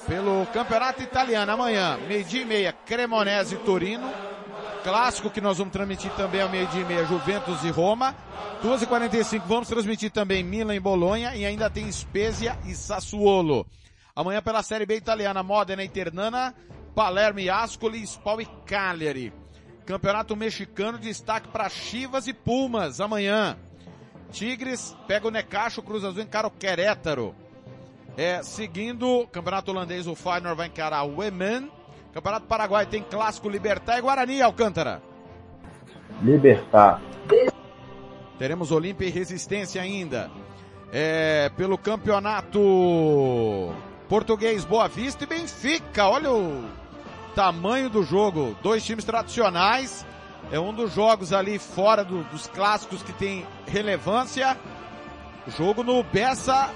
A: pelo Campeonato Italiano amanhã, meio-dia e meia, Cremonese e Torino, clássico que nós vamos transmitir também ao meio-dia e meia, Juventus e Roma. 2h45 vamos transmitir também Milan e Bolonha e ainda tem Spezia e Sassuolo. Amanhã pela Série B italiana, Modena e Ternana, Palermo e Ascoli, Spal e Cagliari. Campeonato mexicano, destaque para Chivas e Pumas amanhã. Tigres pega o Necaxo, Cruz Azul encara o Querétaro. É, seguindo, Campeonato Holandês, o Feyenoord vai encarar o Emen. Campeonato Paraguai tem Clássico Libertar e Guarani, Alcântara.
C: Libertar.
A: Teremos Olímpia e Resistência ainda. É, pelo campeonato português Boa Vista e Benfica. Olha o tamanho do jogo. Dois times tradicionais. É um dos jogos ali fora do, dos clássicos que tem relevância. Jogo no Bessa,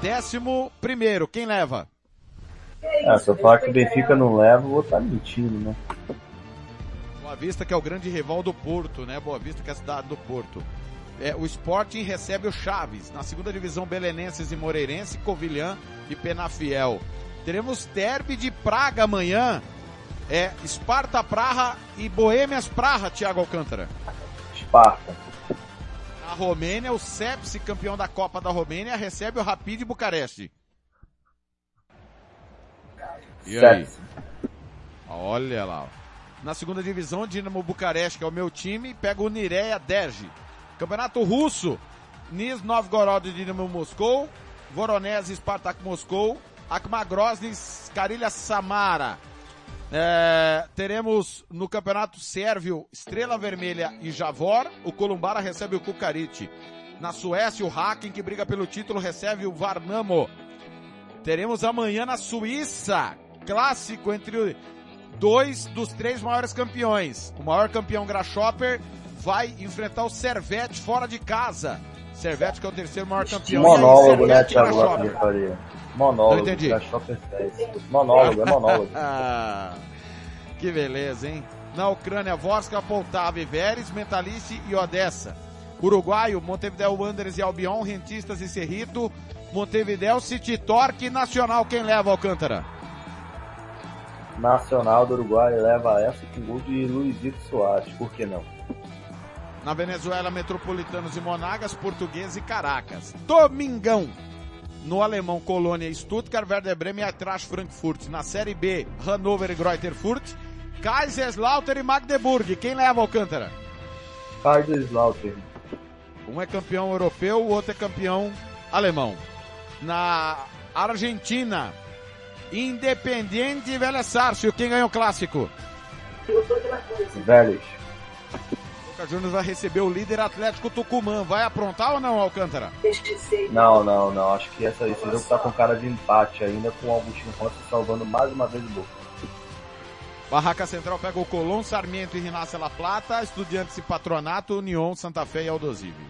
A: décimo primeiro. Quem leva?
C: Ah, se eu falar que o Benfica não leva, eu vou estar mentindo, né?
A: Boa Vista que é o grande rival do Porto, né? Boa Vista que é a cidade do Porto. É, o Sporting recebe o Chaves. Na segunda divisão, Belenenses e Moreirense, Covilhã e Penafiel. Teremos derby de Praga amanhã. É Esparta Praha e Boêmias Praha, Thiago Alcântara.
C: Esparta.
A: Na Romênia, o Sepsi, campeão da Copa da Romênia, recebe o Rapid Bucareste. E aí? Olha lá. Na segunda divisão, Dinamo Bucareste, que é o meu time, pega o Nireia Dergi. Campeonato Russo, Nis Novgorod e Dinamo Moscou, Voronezh e Spartak Moscou, Akhmat Grozny, Samara. É, teremos no Campeonato Sérvio, Estrela Vermelha e Javor, o Columbara recebe o Kukarit. Na Suécia, o Haken, que briga pelo título, recebe o Varnamo. Teremos amanhã na Suíça, clássico entre dois dos três maiores campeões. O maior campeão Grasshopper vai enfrentar o Servette fora de casa. Servette que é o terceiro maior campeão.
C: Monólogo,
A: aí,
C: né, Thiago. Lopes? Monólogo.
A: Não entendi.
C: da Shopper Fest. Monólogo, é monólogo.
A: Ah, que beleza, hein? Na Ucrânia, Vorska, Poltava e Veres, Metalice e Odessa. Uruguaio, Montevideo Wanderers e Albion, Rentistas e Cerrito, Montevideo, City Torque Nacional. Quem leva, Alcântara?
C: Nacional do Uruguai leva essa com gol de Luizito Soares. Por que não?
A: Na Venezuela, Metropolitanos e Monagas, Português e Caracas. Domingão. No alemão, Colônia e Stuttgart, Werder Bremen e Eintracht Frankfurt. Na Série B, Hannover e Greuther Fürth. Kaiserslautern e Magdeburg. Quem leva, Alcântara?
C: Kaiserslautern.
A: Um é campeão europeu, o outro é campeão alemão. Na Argentina, Independiente e Vélez Sarsfield. Quem ganhou o clássico?
C: Vélez.
A: Boca Juniors vai receber o líder Atlético Tucumã. Vai aprontar ou não, Alcântara?
C: Não, não, não. Acho que essa, esse jogo tá com cara de empate ainda, com o Agostinho Rossi salvando mais uma vez o Boca.
A: Barraca Central pega o Colón, Sarmiento e Rinácia La Plata, Estudiantes e Patronato, União, Santa Fé e Aldosivi.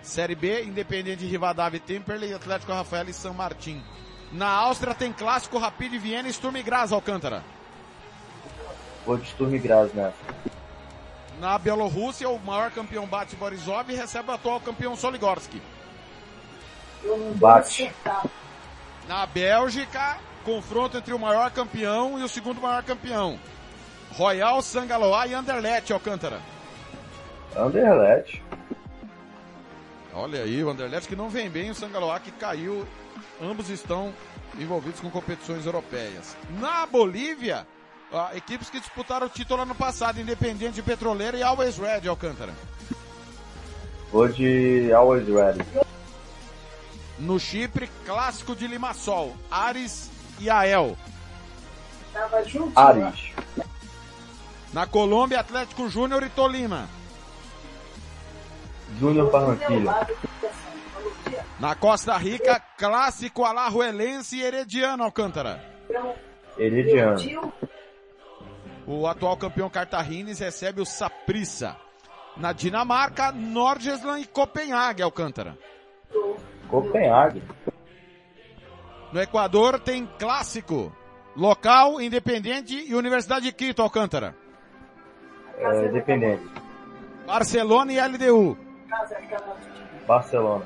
A: Série B, Independente Rivadavia e Temperley, Atlético Rafael e San Martín. Na Áustria tem clássico Rapid Viena e Sturm Graz, Alcântara.
C: Vou de Sturm Graz nessa.
A: Na Bielorrússia, o maior campeão bate Borisov e recebe o atual campeão Soligorski.
C: Bate.
A: Na Bélgica, confronto entre o maior campeão e o segundo maior campeão. Royal, Sangaloa e Anderlecht, Alcântara.
C: Anderlecht.
A: Olha aí, o Anderlecht que não vem bem, o Sangaloa que caiu. Ambos estão envolvidos com competições europeias. Na Bolívia, ah, equipes que disputaram o título ano passado, Independiente Petroleira e Always Red, Alcântara.
C: De Always Ready.
A: No Chipre, clássico de Limassol, Ares e Ael.
C: Ares.
A: Na Colômbia, Atlético Júnior e Tolima.
C: Júnior Barranquilla.
A: Na Costa Rica, clássico Alajuelense e Herediano Alcântara.
C: Herediano.
A: O atual campeão Cartagines recebe o Saprissa. Na Dinamarca, Nordjylland e Copenhague Alcântara.
C: Copenhague.
A: No Equador tem clássico. Local, Independente e Universidade de Quito Alcântara.
C: É, Independente.
A: Barcelona e LDU.
C: Barcelona.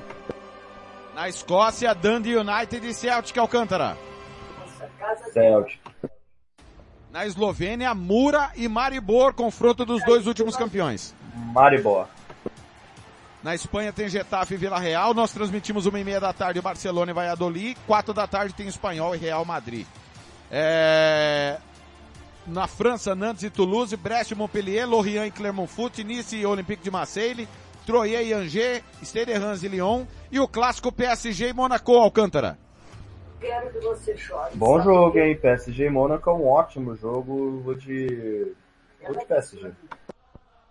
A: Na Escócia, Dundee United e Celtic Alcântara.
C: Celtic.
A: Na Eslovênia, Mura e Maribor, confronto dos dois últimos campeões.
C: Maribor.
A: Na Espanha tem Getafe e Vila Real. Nós transmitimos uma e meia da tarde Barcelona e Valladolid. Quatro da tarde tem Espanhol e Real Madrid. É... Na França, Nantes e Toulouse, Brest e Montpellier, Lorient e Clermont Foot, Nice e Olympique de Marseille, Troyes e Angers, Stade Reims e Lyon e o clássico PSG e Monaco Alcântara.
F: Quero que você chore.
C: Bom jogo, hein? PSG e Mônaco é um ótimo jogo. Vou de. Vou de PSG.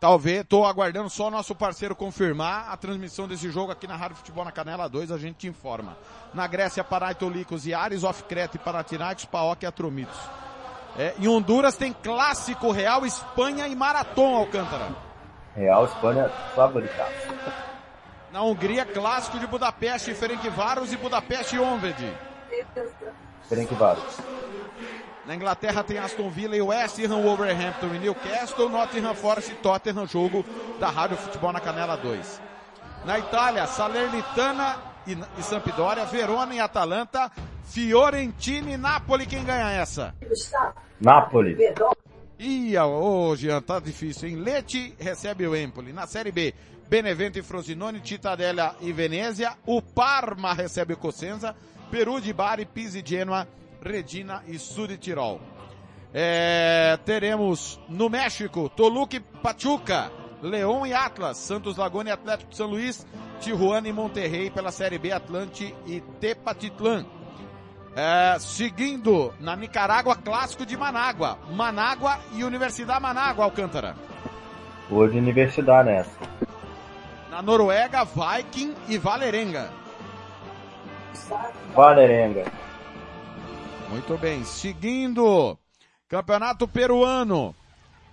A: Talvez, tô aguardando só o nosso parceiro confirmar a transmissão desse jogo aqui na Rádio Futebol na Canela 2, a gente te informa. Na Grécia, Paraitolicos e Ares, Off Creta e Panathinaikos, Paok e Atromitos. É, em Honduras tem clássico Real, Espanha e Marathon Alcântara.
C: Real Espanha favoritaço.
A: Na Hungria, clássico de Budapeste, Ferencváros e Budapeste Honved.
C: Ferencváros.
A: Na Inglaterra tem Aston Villa e West Ham, Wolverhampton e Newcastle, Nottingham Forest e Tottenham, jogo da Rádio Futebol na Canela 2. Na Itália, Salernitana e, e Sampdoria, Verona e Atalanta, Fiorentina e Napoli, quem ganha essa?
C: Napoli.
A: Ih, ô Jean, tá difícil, hein? Leti recebe o Empoli. Na Série B, Benevento e Frosinone, Cittadella e Venezia. O Parma recebe o Cosenza. Peru de Bari, Pisa e Genoa, Redina e Sud Tirol. É, teremos no México, Toluca e Pachuca, León e Atlas, Santos Laguna e Atlético de São Luís, Tijuana e Monterrey pela Série B, Atlante e Tepatitlán. É, seguindo na Nicarágua, clássico de Manágua, Manágua e Universidade Manágua, Alcântara.
C: De Universidade nessa.
A: Na Noruega, Viking e Valerenga.
C: Valerenga.
A: Muito bem, seguindo Campeonato Peruano.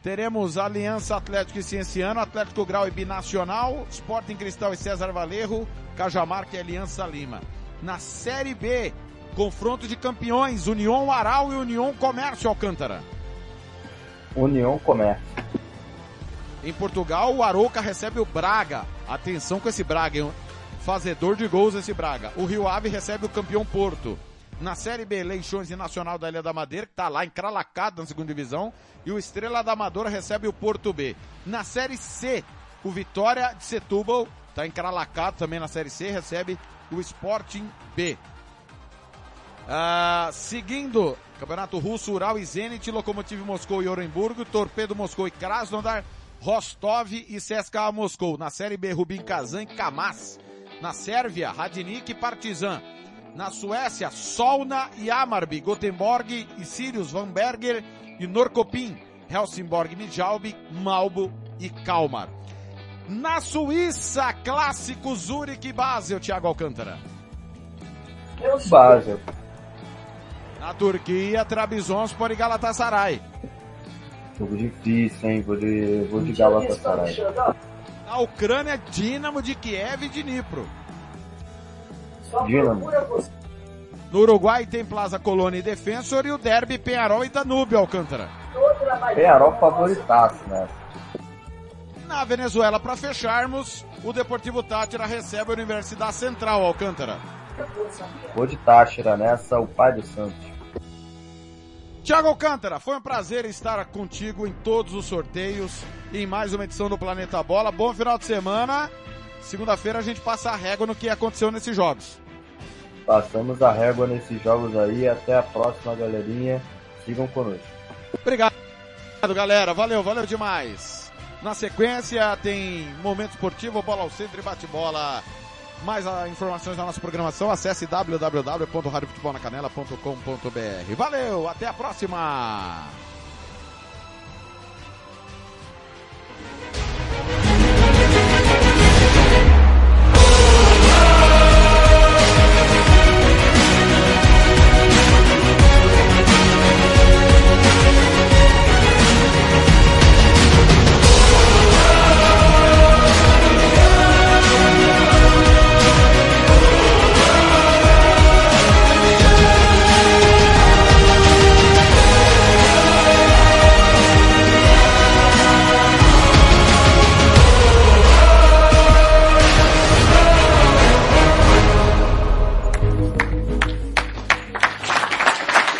A: Teremos Aliança Atlético e Cienciano, Atlético Grau e Binacional, Sporting Cristal e César Valerro, Cajamarca e Aliança Lima. Na Série B, confronto de campeões, União Aral e União Comércio Alcântara.
C: União Comércio.
A: Em Portugal, o Arouca recebe o Braga. Atenção com esse Braga, hein? Fazedor de gols esse Braga. O Rio Ave recebe o campeão Porto. Na Série B, Leixões e Nacional da Ilha da Madeira, que está lá encralacado na segunda divisão. E o Estrela da Amadora recebe o Porto B. Na Série C, o Vitória de Setúbal, está encralacado também na Série C, recebe o Sporting B. Ah, seguindo, Campeonato Russo, Ural e Zenit, Lokomotiv Moscou e Orenburgo, Torpedo Moscou e Krasnodar, Rostov e CSKA Moscou. Na Série B, Rubin Kazan e Kamaz. Na Sérvia, Radnik e Partizan. Na Suécia, Solna e Amarby, Gothenburg e Sirius, Vanberger e Norcopin, Helsingborg, Mijalbi, Malbo e Kalmar. Na Suíça, clássico Zurich e Basel, Thiago Alcântara.
C: Basel.
A: Na Turquia, Trabzonspor e Galatasaray.
C: Jogo difícil, hein? Vou de, vou de Galatasaray.
A: Na Ucrânia, Dinamo de Kiev e Dnipro.
C: Dinamo.
A: No Uruguai tem Plaza Colônia e Defensor e o Derby Penharol e Danúbio Alcântara.
C: Penharol favoritaço, né?
A: Na Venezuela, para fecharmos, o Deportivo Tátira recebe a Universidade Central Alcântara.
C: Vou de Táchira nessa, o pai do Santos.
A: Tiago Alcântara, foi um prazer estar contigo em todos os sorteios e em mais uma edição do Planeta Bola. Bom final de semana. Segunda-feira a gente passa a régua no que aconteceu nesses jogos.
C: Passamos a régua nesses jogos aí. Até a próxima, galerinha. Sigam conosco.
A: Obrigado, galera. Valeu, valeu demais. Na sequência tem Momento Esportivo, Bola ao Centro e Bate-Bola. Mais informações da nossa programação, acesse www.radiofutebolnacanela.com.br. Valeu, até a próxima!